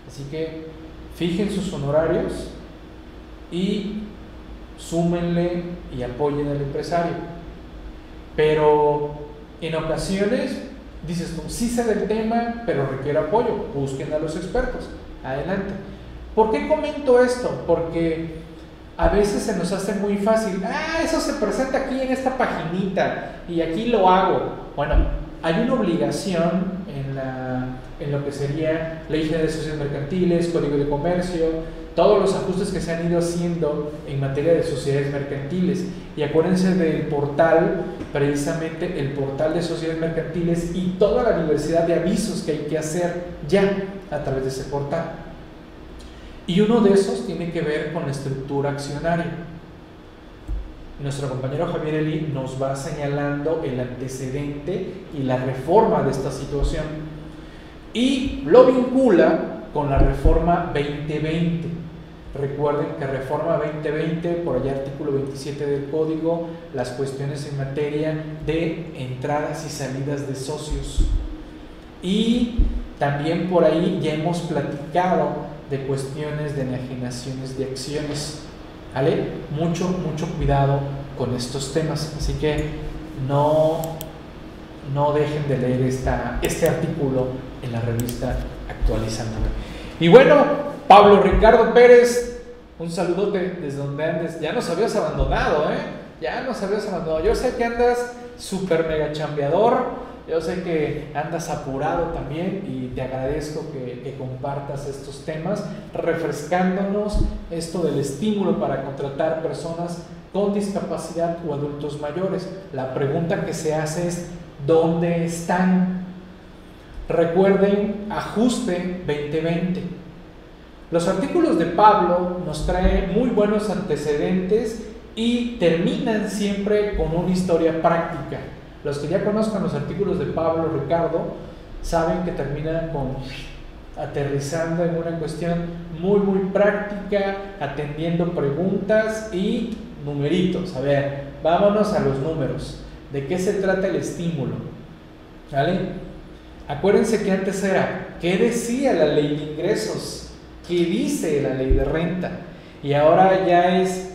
Así que fijen sus honorarios y súmenle y apoyen al empresario. Pero en ocasiones dices tú, sí sé del tema, pero requiere apoyo, busquen a los expertos. Adelante. ¿Por qué comento esto? Porque a veces se nos hace muy fácil, ah, eso se presenta aquí en esta paginita y aquí lo hago. Bueno, hay una obligación en la en lo que sería Ley de Sociedades Mercantiles, Código de Comercio, todos los ajustes que se han ido haciendo en materia de sociedades mercantiles. Y acuérdense del portal, precisamente el portal de sociedades mercantiles y toda la diversidad de avisos que hay que hacer ya a través de ese portal. Y uno de esos tiene que ver con la estructura accionaria. Nuestro compañero Javier Eli nos va señalando el antecedente y la reforma de esta situación. Y lo vincula con la reforma 2020 Recuerden que Reforma 2020, por allá artículo 27 del código, las cuestiones en materia de entradas y salidas de socios. Y también por ahí ya hemos platicado de cuestiones de enajenaciones de acciones. ¿Vale? Mucho, mucho cuidado con estos temas. Así que no, no dejen de leer esta, este artículo en la revista Actualizándome. Y bueno, Pablo Ricardo Pérez, un saludote desde donde andes. Ya nos habías abandonado, ¿eh? Ya nos habías abandonado. Yo sé que andas súper mega chambeador. Yo sé que andas apurado también y te agradezco que, compartas estos temas, refrescándonos esto del estímulo para contratar personas con discapacidad o adultos mayores. La pregunta que se hace es, ¿dónde están? Recuerden, ajuste 2020 los artículos de Pablo nos traen muy buenos antecedentes y terminan siempre con una historia práctica. Los que ya conozcan los artículos de Pablo Ricardo saben que terminan con aterrizando en una cuestión muy muy práctica, atendiendo preguntas y numeritos. A ver, vámonos a los números. ¿De qué se trata el estímulo? ¿Vale? Acuérdense que antes era, ¿qué decía la ley de ingresos? ¿Qué dice la ley de renta. Y ahora ya es,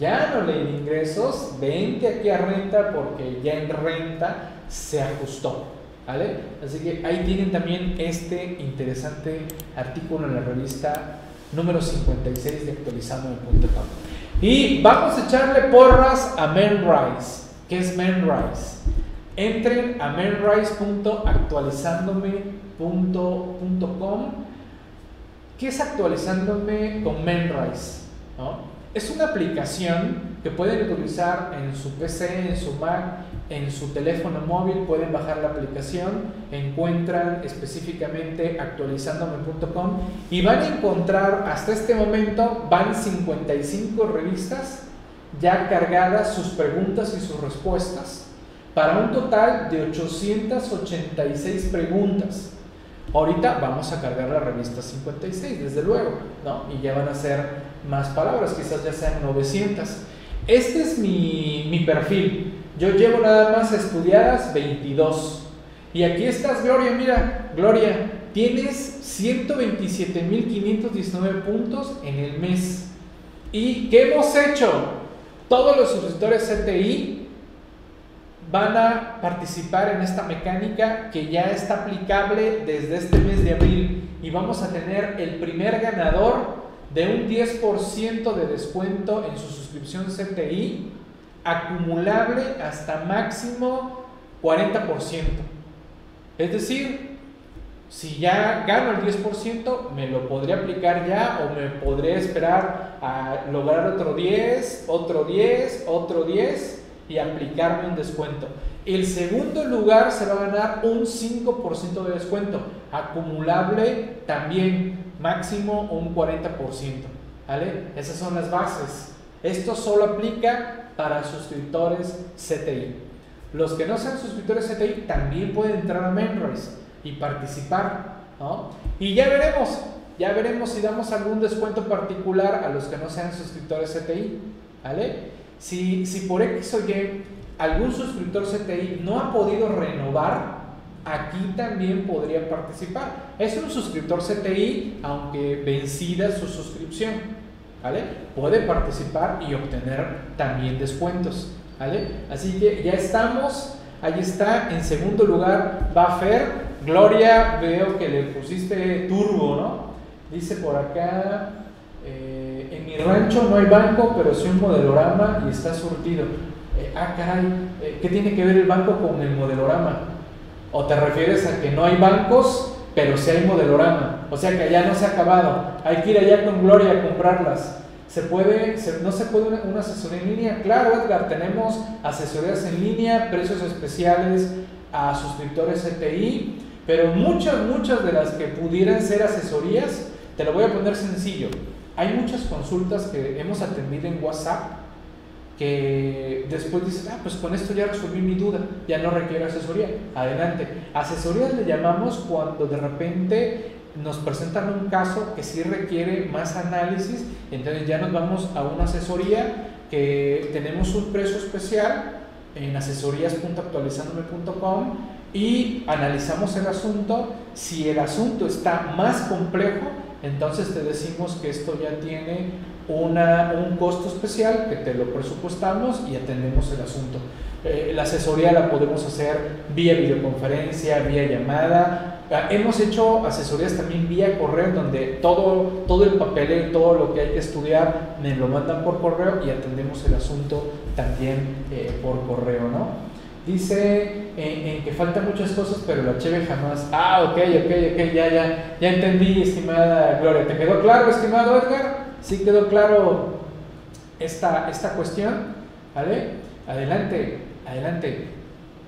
ya no de ingresos, vente aquí a renta porque ya en renta se ajustó. ¿Vale? Así que ahí tienen también este interesante artículo en la revista número 56 de actualizando.com. Y vamos a echarle porras a Menrise. ¿Qué es Menrise? Entren a menrise.actualizandome.com ¿Qué es actualizándome con Menrise? Es una aplicación que pueden utilizar en su PC, en su Mac, en su teléfono móvil, pueden bajar la aplicación, encuentran específicamente actualizándome.com y van a encontrar hasta este momento, van 55 revistas ya cargadas sus preguntas y sus respuestas para un total de 886 preguntas. Ahorita vamos a cargar la revista 56, desde luego, ¿no? Y ya van a ser más palabras, quizás ya sean 900. Este es mi, mi perfil. Yo llevo nada más estudiadas 22. Y aquí estás, Gloria, mira, Gloria, tienes 127.519 puntos en el mes. ¿Y qué hemos hecho? Todos los suscriptores CTI van a participar en esta mecánica que ya está aplicable desde este mes de abril y vamos a tener el primer ganador de un 10% de descuento en su suscripción CTI acumulable hasta máximo 40%. Es decir, si ya gano el 10%, me lo podría aplicar ya o me podría esperar a lograr otro 10, otro 10, otro 10 y aplicarme un descuento. El segundo lugar se va a ganar un 5% de descuento, acumulable también, máximo un 40%. ¿Vale? Esas son las bases. Esto solo aplica para suscriptores CTI. Los que no sean suscriptores CTI también pueden entrar a Menrise y participar. Y ya veremos, ya veremos si damos algún descuento particular a los que no sean suscriptores CTI. ¿Vale? Si, si por X o Y algún suscriptor CTI no ha podido renovar, aquí también podría participar. Es un suscriptor CTI, aunque vencida su suscripción, ¿vale? Puede participar y obtener también descuentos, ¿vale? Así que ya estamos, ahí está, en segundo lugar va Fer. Gloria, veo que le pusiste turbo, ¿no? Dice por acá, en mi rancho no hay banco, pero sí un modelorama y está surtido. Eh, ah, caray, eh, ¿qué tiene que ver el banco con el modelorama? ¿O te refieres a que no hay bancos pero si hay modelorama, o sea que allá no se ha acabado, hay que ir allá con Gloria a comprarlas. ¿Se puede, no se puede una, una, asesoría en línea? Claro, Edgar, tenemos asesorías en línea, precios especiales a suscriptores CTI, pero muchas, muchas de las que pudieran ser asesorías, te lo voy a poner sencillo. Hay muchas consultas que hemos atendido en WhatsApp que después dices, ah, pues con esto ya resolví mi duda, ya no requiere asesoría. Adelante. Asesorías le llamamos cuando de repente nos presentan un caso que sí requiere más análisis, entonces ya nos vamos a una asesoría que tenemos un precio especial en asesorías.actualizandome.com y analizamos el asunto. Si el asunto está más complejo, entonces te decimos que esto ya tiene una, un costo especial que te lo presupuestamos y atendemos el asunto. Eh, la asesoría la podemos hacer vía videoconferencia, vía llamada. Ah, hemos hecho asesorías también vía correo, donde todo, todo el papel, todo lo que hay que estudiar, me lo mandan por correo y atendemos el asunto también eh, por correo, ¿no? Dice en, que faltan muchas cosas, pero la cheve jamás. Ah, ok, ok, ok, ya, ya, ya entendí, estimada Gloria. ¿Te quedó claro, estimado Edgar? ¿Sí quedó claro esta, esta cuestión? ¿Vale? Adelante, adelante.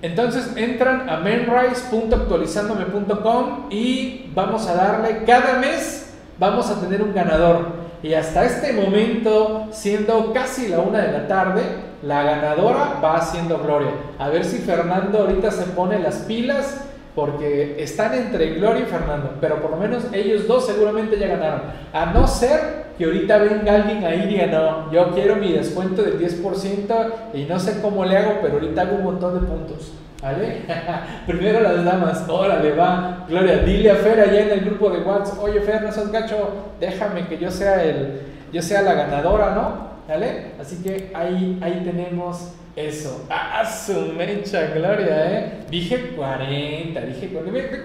Entonces entran a menrise.actualizandome.com y vamos a darle cada mes, vamos a tener un ganador. Y hasta este momento, siendo casi la una de la tarde, la ganadora va haciendo Gloria. A ver si Fernando ahorita se pone las pilas porque están entre Gloria y Fernando, pero por lo menos ellos dos seguramente ya ganaron. A no ser que ahorita venga alguien ahí y diga, no, yo quiero mi descuento del 10% y no sé cómo le hago, pero ahorita hago un montón de puntos. ¿Vale? Primero las damas, órale, va, Gloria, dile a Fer allá en el grupo de WhatsApp, oye Fer, no seas gacho, déjame que yo sea el, yo sea la ganadora, ¿no? ¿Vale? Así que ahí, ahí tenemos eso. ¡Ah, su mecha, Gloria, eh! Dije 40, dije 40.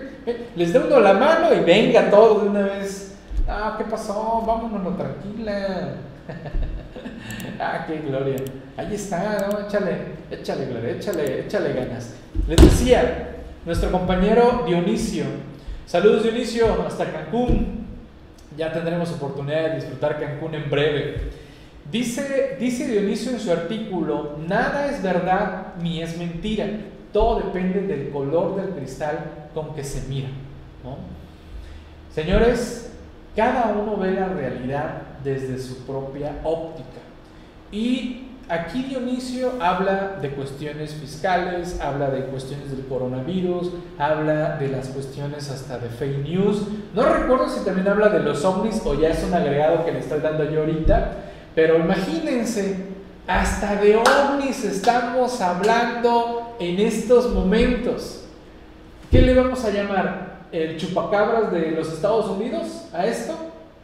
Les doy uno la mano y venga todo de una vez. Ah, ¿qué pasó? Vámonos, tranquila. ah, qué gloria. Ahí está, ¿no? Échale, échale, Gloria, échale, échale ganas. Les decía, nuestro compañero Dionisio. Saludos, Dionisio, hasta Cancún. Ya tendremos oportunidad de disfrutar Cancún en breve. Dice, dice Dionisio en su artículo, nada es verdad ni es mentira, todo depende del color del cristal con que se mira. Señores, cada uno ve la realidad desde su propia óptica. Y aquí Dionisio habla de cuestiones fiscales, habla de cuestiones del coronavirus, habla de las cuestiones hasta de fake news. No recuerdo si también habla de los ovnis o ya es un agregado que le estoy dando yo ahorita pero imagínense, hasta de ovnis estamos hablando en estos momentos. ¿Qué le vamos a llamar? ¿El chupacabras de los Estados Unidos a esto?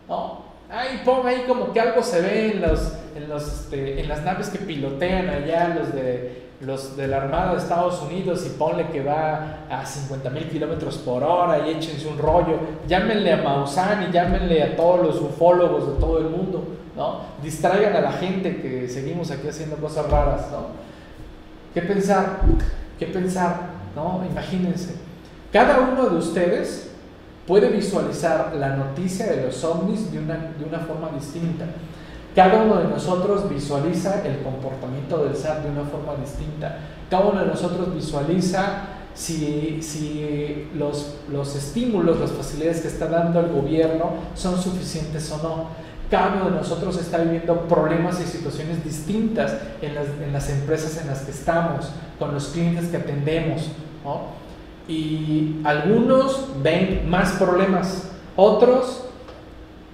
No. Ahí ponga ahí como que algo se ve en, los, en, los, este, en las naves que pilotean allá, los de, los de la Armada de Estados Unidos, y ponle que va a 50 mil kilómetros por hora y échense un rollo. Llámenle a Maussan y llámenle a todos los ufólogos de todo el mundo ¿no? Distraigan a la gente que seguimos aquí haciendo cosas raras, ¿no? ¿Qué pensar? ¿Qué pensar? ¿No? Imagínense. Cada uno de ustedes puede visualizar la noticia de los ovnis de una, de una forma distinta. Cada uno de nosotros visualiza el comportamiento del SAT de una forma distinta. Cada uno de nosotros visualiza si, si los, los estímulos, las facilidades que está dando el gobierno son suficientes o no cada uno de nosotros está viviendo problemas y situaciones distintas en las, empresas en las que estamos, con los clientes que atendemos. Y algunos ven más problemas, otros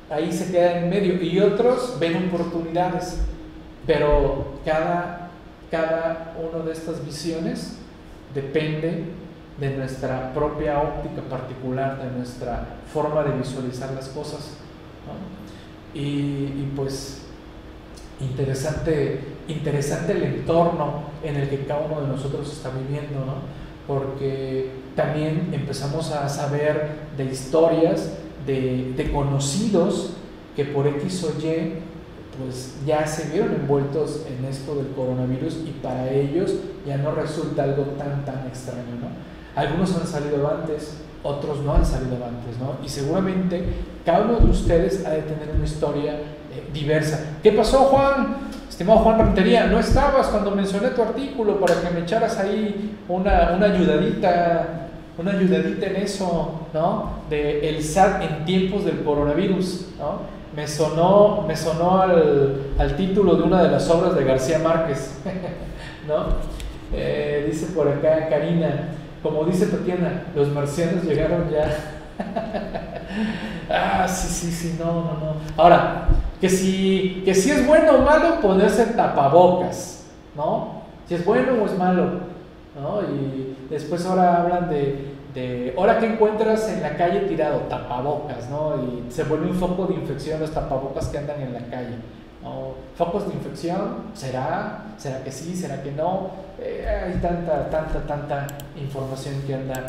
ahí se quedan en medio y otros ven oportunidades. Pero cada, cada una de estas visiones depende de nuestra propia óptica particular, de nuestra forma de visualizar las cosas. Y, pues interesante, interesante el entorno en el que cada uno de nosotros está viviendo, ¿no? porque también empezamos a saber de historias de, de, conocidos que por X o Y pues ya se vieron envueltos en esto del coronavirus y para ellos ya no resulta algo tan tan extraño, ¿no? Algunos han salido antes, otros no han salido avantes, ¿no? Y seguramente cada uno de ustedes ha de tener una historia eh, diversa. ¿Qué pasó, Juan? Estimado Juan Rentería, no estabas cuando mencioné tu artículo para que me echaras ahí una, una ayudadita, una ayudadita en eso, ¿no? De el SAT en tiempos del coronavirus, ¿no? Me sonó, me sonó al, al título de una de las obras de García Márquez, ¿no? Eh, dice por acá Karina, como dice Tatiana, los marcianos llegaron ya. ah, sí, sí, sí, no, no, no. Ahora, que si, que si es bueno o malo ponerse tapabocas, ¿no? Si es bueno o es malo, ¿no? Y después ahora hablan de, de, ahora que encuentras en la calle tirado tapabocas, ¿no? Y se vuelve un foco de infección los tapabocas que andan en la calle. ¿Focos de infección? ¿Será? ¿Será que sí? ¿Será que no? Eh, hay tanta, tanta, tanta información que anda,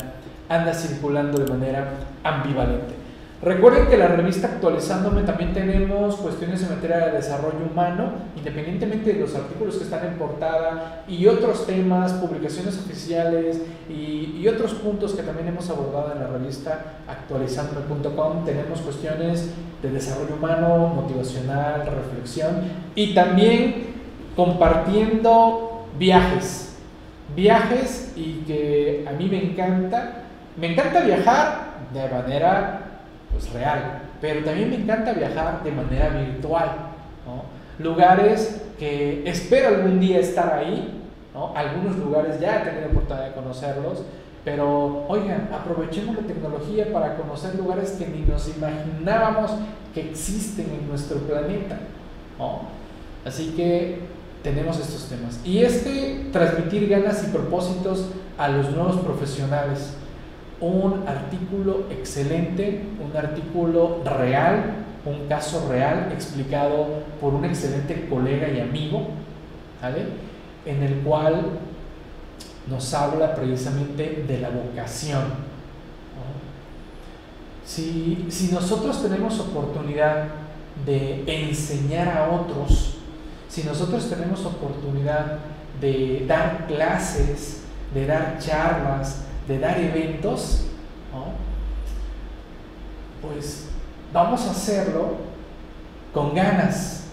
anda circulando de manera ambivalente. Recuerden que la revista Actualizándome también tenemos cuestiones en materia de desarrollo humano, independientemente de los artículos que están en portada y otros temas, publicaciones oficiales y, otros puntos que también hemos abordado en la revista actualizándome.com. Tenemos cuestiones de desarrollo humano, motivacional, reflexión y también compartiendo viajes. Viajes y que a mí me encanta, me encanta viajar de manera pues, real, pero también me encanta viajar de manera virtual, lugares que espero algún día estar ahí, ¿no? algunos lugares ya he tenido oportunidad de conocerlos, pero oigan, aprovechemos la tecnología para conocer lugares que ni nos imaginábamos que existen en nuestro planeta. Así que tenemos estos temas. Y este, transmitir ganas y propósitos a los nuevos profesionales un artículo excelente, un artículo real, un caso real explicado por un excelente colega y amigo, ¿vale? En el cual nos habla precisamente de la vocación. Si, si nosotros tenemos oportunidad de enseñar a otros, si nosotros tenemos oportunidad de dar clases, de dar charlas, de dar eventos, pues vamos a hacerlo con ganas,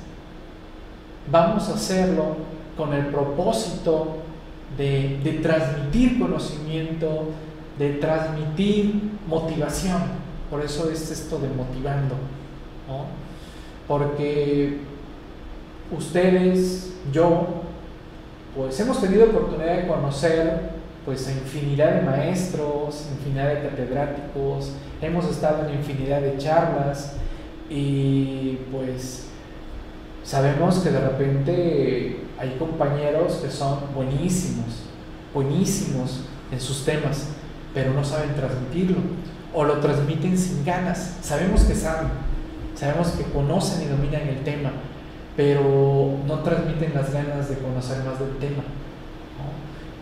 vamos a hacerlo con el propósito de, transmitir conocimiento, de transmitir motivación. Por eso es esto de motivando, porque ustedes, yo, pues hemos tenido oportunidad de conocer pues a infinidad de maestros, infinidad de catedráticos, hemos estado en infinidad de charlas y pues sabemos que de repente hay compañeros que son buenísimos, buenísimos en sus temas, pero no saben transmitirlo o lo transmiten sin ganas. Sabemos que saben, sabemos que conocen y dominan el tema, pero no transmiten las ganas de conocer más del tema.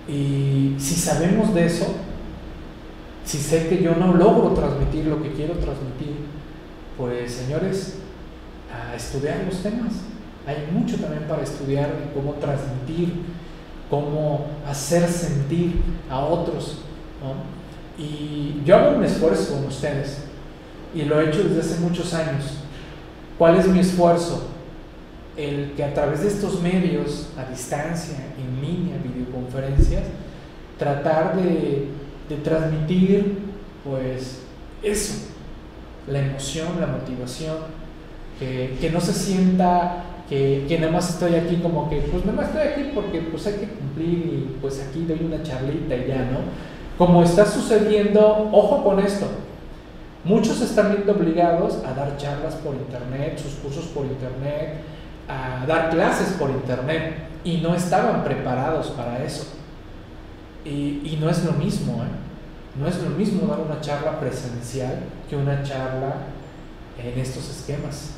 Y si sabemos de eso, si sé que yo no logro transmitir lo que quiero transmitir, pues señores, a estudiar los temas. Hay mucho también para estudiar cómo transmitir, cómo hacer sentir a otros. Y yo hago un esfuerzo con ustedes y lo he hecho desde hace muchos años. ¿Cuál es mi esfuerzo? El que a través de estos medios, a distancia, en línea, videoconferencias, tratar de, transmitir, pues, eso, la emoción, la motivación, que, no se sienta que, que, nada más estoy aquí como que, pues nada más estoy aquí porque pues hay que cumplir y pues aquí doy una charlita y ya, ¿no? Como está sucediendo, ojo con esto, muchos están viendo obligados a dar charlas por internet, sus cursos por internet, a dar clases por internet y no estaban preparados para eso. Y, no es lo mismo, ¿eh? No es lo mismo dar una charla presencial que una charla en estos esquemas.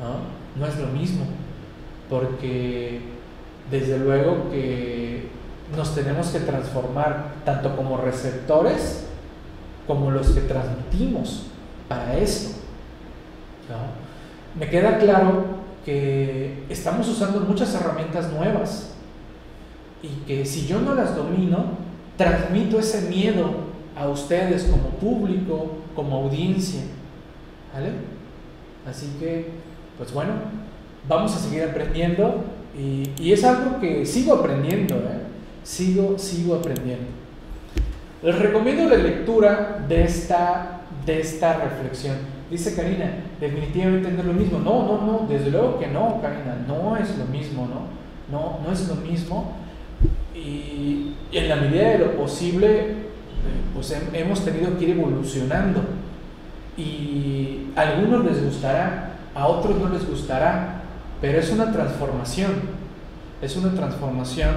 ¿no? no es lo mismo, porque desde luego que nos tenemos que transformar tanto como receptores como los que transmitimos para esto. Me queda claro que estamos usando muchas herramientas nuevas y que si yo no las domino, transmito ese miedo a ustedes como público, como audiencia. ¿Vale? Así que, pues bueno, vamos a seguir aprendiendo y, es algo que sigo aprendiendo, ¿eh? sigo, sigo aprendiendo. Les recomiendo la lectura de esta, de esta reflexión. Dice Karina, definitivamente no es lo mismo. No, no, no, desde luego que no, Karina, no es lo mismo, ¿no? No, no es lo mismo. Y, en la medida de lo posible, pues hemos tenido que ir evolucionando. Y a algunos les gustará, a otros no les gustará, pero es una transformación. Es una transformación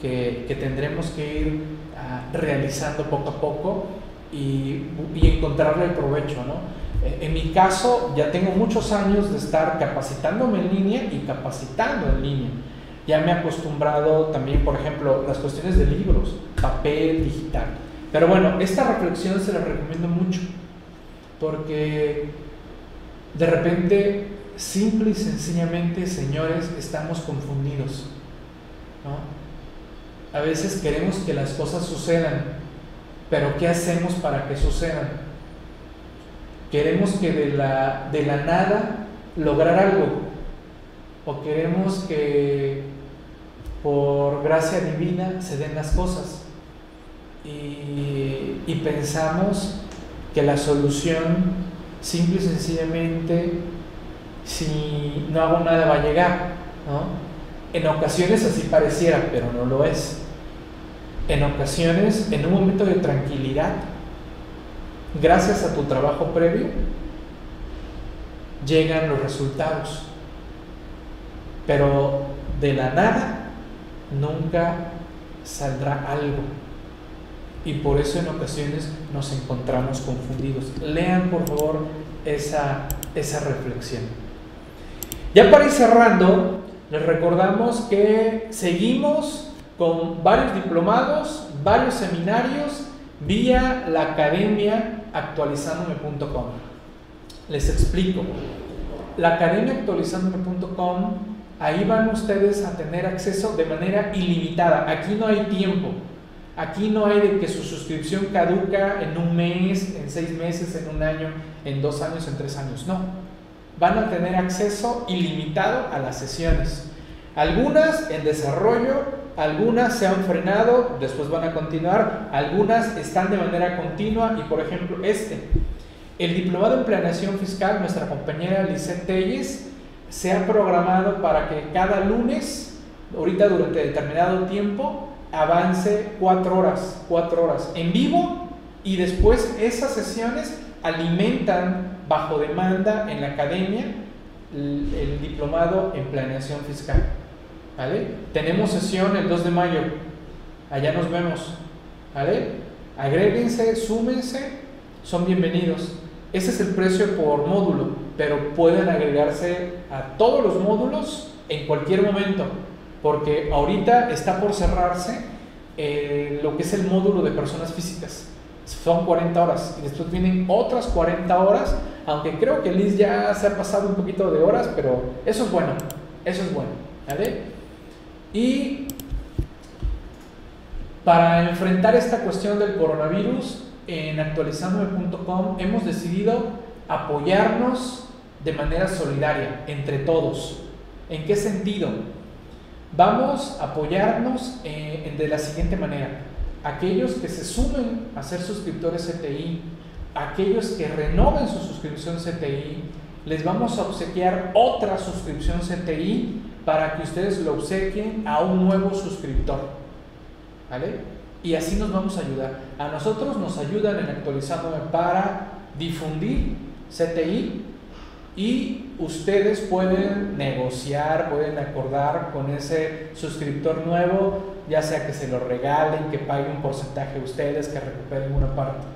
que, que tendremos que ir uh, realizando poco a poco y, y encontrarle el provecho, ¿no? En mi caso, ya tengo muchos años de estar capacitándome en línea y capacitando en línea. Ya me he acostumbrado también, por ejemplo, las cuestiones de libros, papel, digital. Pero bueno, esta reflexión se la recomiendo mucho, porque de repente, simple y sencillamente, señores, estamos confundidos. A veces queremos que las cosas sucedan, pero ¿qué hacemos para que sucedan? Queremos que de la, de la nada lograr algo, o queremos que por gracia divina se den las cosas. Y, pensamos que la solución, simple y sencillamente, si no hago nada va a llegar. En ocasiones así pareciera, pero no lo es. En ocasiones, en un momento de tranquilidad, gracias a tu trabajo previo, llegan los resultados. Pero de la nada nunca saldrá algo. Y por eso en ocasiones nos encontramos confundidos. Lean por favor esa, esa reflexión. Ya para ir cerrando, les recordamos que seguimos con varios diplomados, varios seminarios vía la academia actualizandome.com. Les explico. La academia actualizandome.com Ahí van ustedes a tener acceso de manera ilimitada. Aquí no hay tiempo. Aquí no hay de que su suscripción caduca en un mes, en seis meses, en un año, en dos años, en tres años. No. Van a tener acceso ilimitado a las sesiones. Algunas en desarrollo, algunas se han frenado, después van a continuar, algunas están de manera continua y por ejemplo este, el diplomado en planeación fiscal, nuestra compañera Lisette Telles, se ha programado para que cada lunes, ahorita durante determinado tiempo, avance cuatro horas, cuatro horas en vivo y después esas sesiones alimentan bajo demanda en la academia el, diplomado en planeación fiscal. Tenemos sesión el 2 de mayo. Allá nos vemos. ¿Vale? Agréguense, súmense, son bienvenidos. Ese es el precio por módulo pero pueden agregarse a todos los módulos en cualquier momento, porque ahorita está por cerrarse eh, lo que es el módulo de personas físicas. Son 40 horas y después vienen otras 40 horas, aunque creo que Liz ya se ha pasado un poquito de horas, pero eso es bueno, eso es bueno, ¿vale? Y para enfrentar esta cuestión del coronavirus, en actualizandome.com hemos decidido apoyarnos de manera solidaria entre todos. ¿En qué sentido? Vamos a apoyarnos eh, de la siguiente manera. Aquellos que se sumen a ser suscriptores CTI, aquellos que renoven su suscripción CTI, les vamos a obsequiar otra suscripción CTI para que ustedes lo obsequien a un nuevo suscriptor. ¿Vale? Y así nos vamos a ayudar. A nosotros nos ayudan en actualizándome para difundir CTI y ustedes pueden negociar, pueden acordar con ese suscriptor nuevo, ya sea que se lo regalen, que paguen un porcentaje ustedes, que recuperen una parte.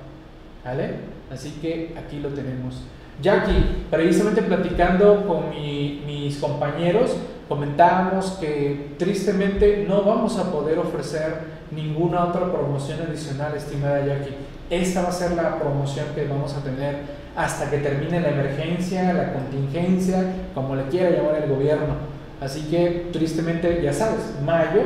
¿Vale? Así que aquí lo tenemos. Jackie, precisamente platicando con mis compañeros, comentábamos que tristemente no vamos a poder ofrecer ninguna otra promoción adicional, estimada Jackie. Esta va a ser la promoción que vamos a tener hasta que termine la emergencia, la contingencia, como le quiera llamar el gobierno. Así que tristemente, ya sabes, mayo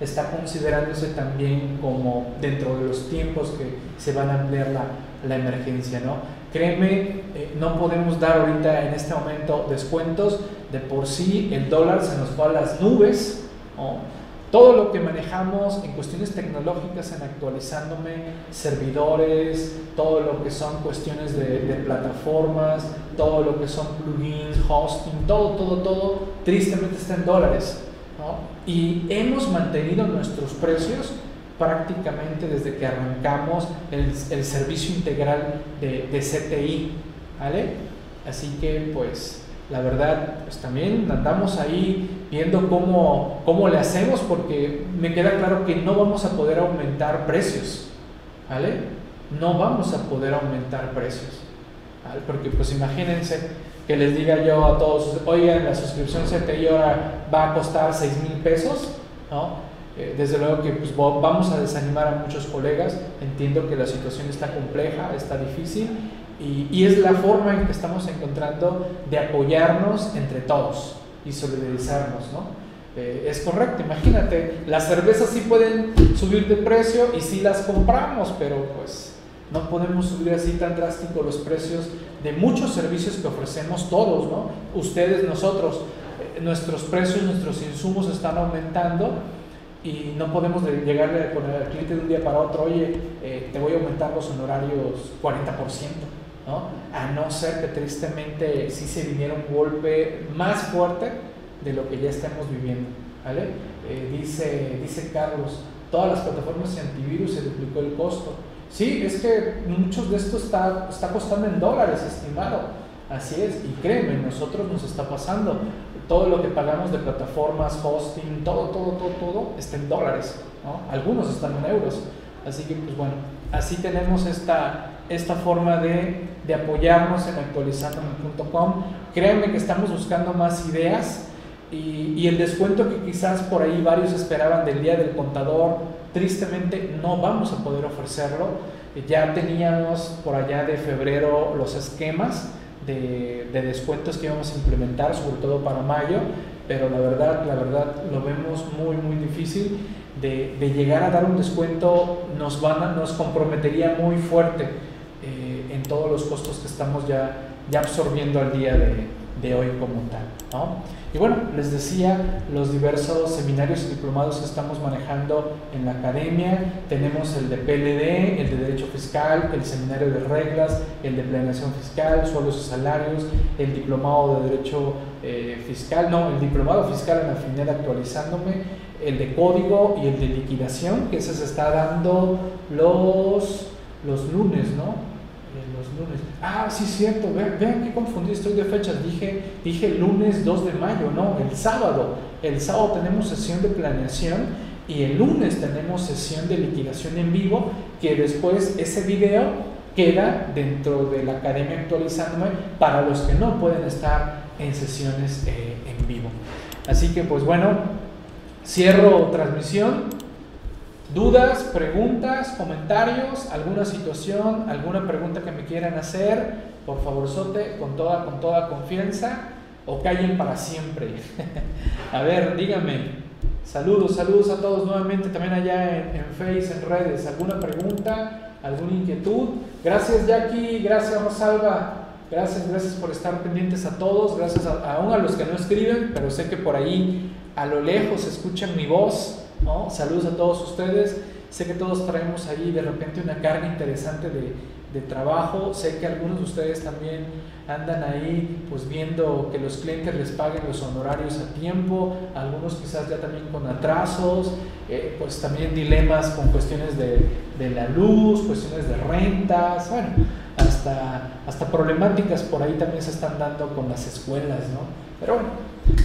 está considerándose también como dentro de los tiempos que se van a ampliar la, la emergencia, ¿no? Créeme, eh, no podemos dar ahorita en este momento descuentos, de por sí el dólar se nos va a las nubes, todo lo que manejamos en cuestiones tecnológicas, en actualizándome, servidores, todo lo que son cuestiones de, plataformas, todo lo que son plugins, hosting, todo, todo, todo, tristemente está en dólares. Y hemos mantenido nuestros precios prácticamente desde que arrancamos el, servicio integral de, de, CTI, ¿vale? Así que pues la verdad pues también andamos ahí viendo cómo, cómo le hacemos porque me queda claro que no vamos a poder aumentar precios, ¿vale? No vamos a poder aumentar precios. Porque pues imagínense que les diga yo a todos, oigan, la suscripción CTI ahora va a costar 6 mil pesos, ¿no? Eh, desde luego que pues, vamos a desanimar a muchos colegas, entiendo que la situación está compleja, está difícil y, y, es la forma en que estamos encontrando de apoyarnos entre todos y solidarizarnos, ¿no? Eh, es correcto, imagínate, las cervezas sí pueden subir de precio y sí las compramos, pero pues no podemos subir así tan drástico los precios de muchos servicios que ofrecemos todos, ¿no? Ustedes, nosotros, eh, nuestros precios, nuestros insumos están aumentando y no podemos llegarle a poner al cliente de un día para otro, oye, eh, te voy a aumentar los honorarios 40%, ¿no? A no ser que tristemente sí se viniera un golpe más fuerte de lo que ya estamos viviendo, ¿vale? Eh, dice, dice Carlos, todas las plataformas de antivirus se duplicó el costo. Sí, es que muchos de esto está, está costando en dólares, estimado. Así es, y créeme, nosotros nos está pasando todo lo que pagamos de plataformas, hosting, todo, todo, todo, todo está en dólares, ¿no? Algunos están en euros. Así que, pues bueno, así tenemos esta, esta forma de, de apoyarnos en actualizandome.com. Créanme que estamos buscando más ideas y, y, el descuento que quizás por ahí varios esperaban del día del contador, tristemente no vamos a poder ofrecerlo. Ya teníamos por allá de febrero los esquemas de, descuentos que íbamos a implementar, sobre todo para mayo, pero la verdad, la verdad lo vemos muy, muy difícil. De, llegar a dar un descuento nos, van nos comprometería muy fuerte eh, en todos los costos que estamos ya, ya absorbiendo al día de, de hoy como tal. ¿no? Y bueno, les decía los diversos seminarios y diplomados que estamos manejando en la academia. Tenemos el de PLD, el de Derecho Fiscal, el seminario de reglas, el de planeación fiscal, sueldos y salarios, el diplomado de Derecho eh, Fiscal, no, el diplomado fiscal en la FINED actualizándome, el de código y el de liquidación, que se está dando los, los lunes, ¿no? Lunes. Ah, sí, cierto, vean, vean qué confundido estoy de fechas. Dije, dije lunes 2 de mayo, no, el sábado. El sábado tenemos sesión de planeación y el lunes tenemos sesión de liquidación en vivo, que después ese video queda dentro de la academia actualizándome para los que no pueden estar en sesiones eh, en vivo. Así que pues bueno, cierro transmisión. ¿Dudas, preguntas, comentarios, alguna situación, alguna pregunta que me quieran hacer? Por favor, sote, con toda, con toda confianza o callen para siempre. a ver, díganme. Saludos, saludos a todos nuevamente también allá en, en Face, en redes. ¿Alguna pregunta, alguna inquietud? Gracias Jackie, gracias Rosalba. Gracias, gracias por estar pendientes a todos, gracias a, aún a los que no escriben, pero sé que por ahí a lo lejos escuchan mi voz. Saludos a todos ustedes. Sé que todos traemos ahí de repente una carga interesante de, de, trabajo. Sé que algunos de ustedes también andan ahí pues viendo que los clientes les paguen los honorarios a tiempo, algunos quizás ya también con atrasos, eh, pues también dilemas con cuestiones de, de, la luz, cuestiones de rentas, bueno, hasta, hasta problemáticas por ahí también se están dando con las escuelas, ¿no? Pero bueno,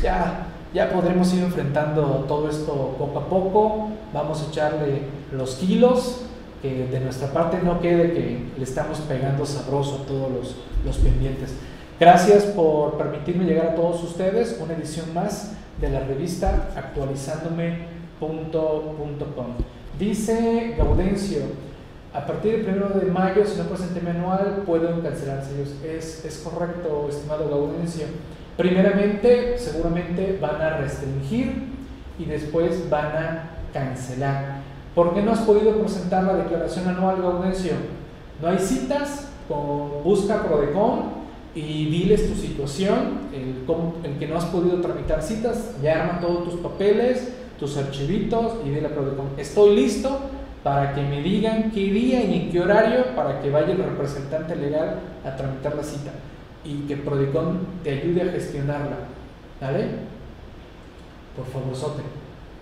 ya ya podremos ir enfrentando todo esto poco a poco, vamos a echarle los kilos, que de nuestra parte no quede que le estamos pegando sabroso a todos los, los pendientes. Gracias por permitirme llegar a todos ustedes, una edición más de la revista actualizándome.com. Dice Gaudencio, a partir del 1 de mayo, si no presente manual, pueden cancelarse ellos. Es, es correcto, estimado Gaudencio. Primeramente, seguramente van a restringir y después van a cancelar. ¿Por qué no has podido presentar la declaración anual, Gaudencio? No hay citas, busca Prodecon y diles tu situación, el, que no has podido tramitar citas, ya arma todos tus papeles, tus archivitos y dile a Prodecon, estoy listo para que me digan qué día y en qué horario para que vaya el representante legal a tramitar la cita y que Prodecon te ayude a gestionarla. ¿Vale? Por favor, sote.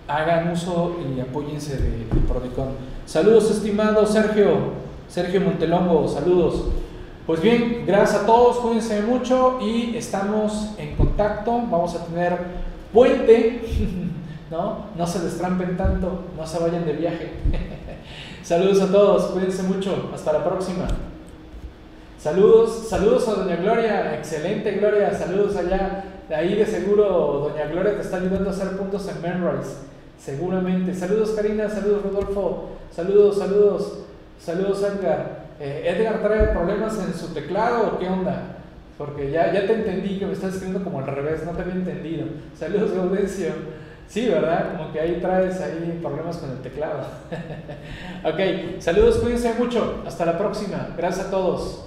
Hagan uso y apóyense de, de Prodecon. Saludos, estimado Sergio. Sergio Montelongo, saludos. Pues bien, gracias a todos, cuídense mucho y estamos en contacto. Vamos a tener puente, ¿no? No se destrampen tanto, no se vayan de viaje. saludos a todos, cuídense mucho, hasta la próxima. Saludos, saludos a Doña Gloria, excelente Gloria, saludos allá. De ahí de seguro Doña Gloria te está ayudando a hacer puntos en Memrise, seguramente. Saludos Karina, saludos Rodolfo, saludos, saludos, saludos Edgar. Eh, Edgar trae problemas en su teclado o qué onda? Porque ya, ya te entendí que me estás escribiendo como al revés, no te había entendido. Saludos Gaudencio. Sí, ¿verdad? Como que ahí traes ahí problemas con el teclado. ok, saludos, cuídense mucho. Hasta la próxima. Gracias a todos.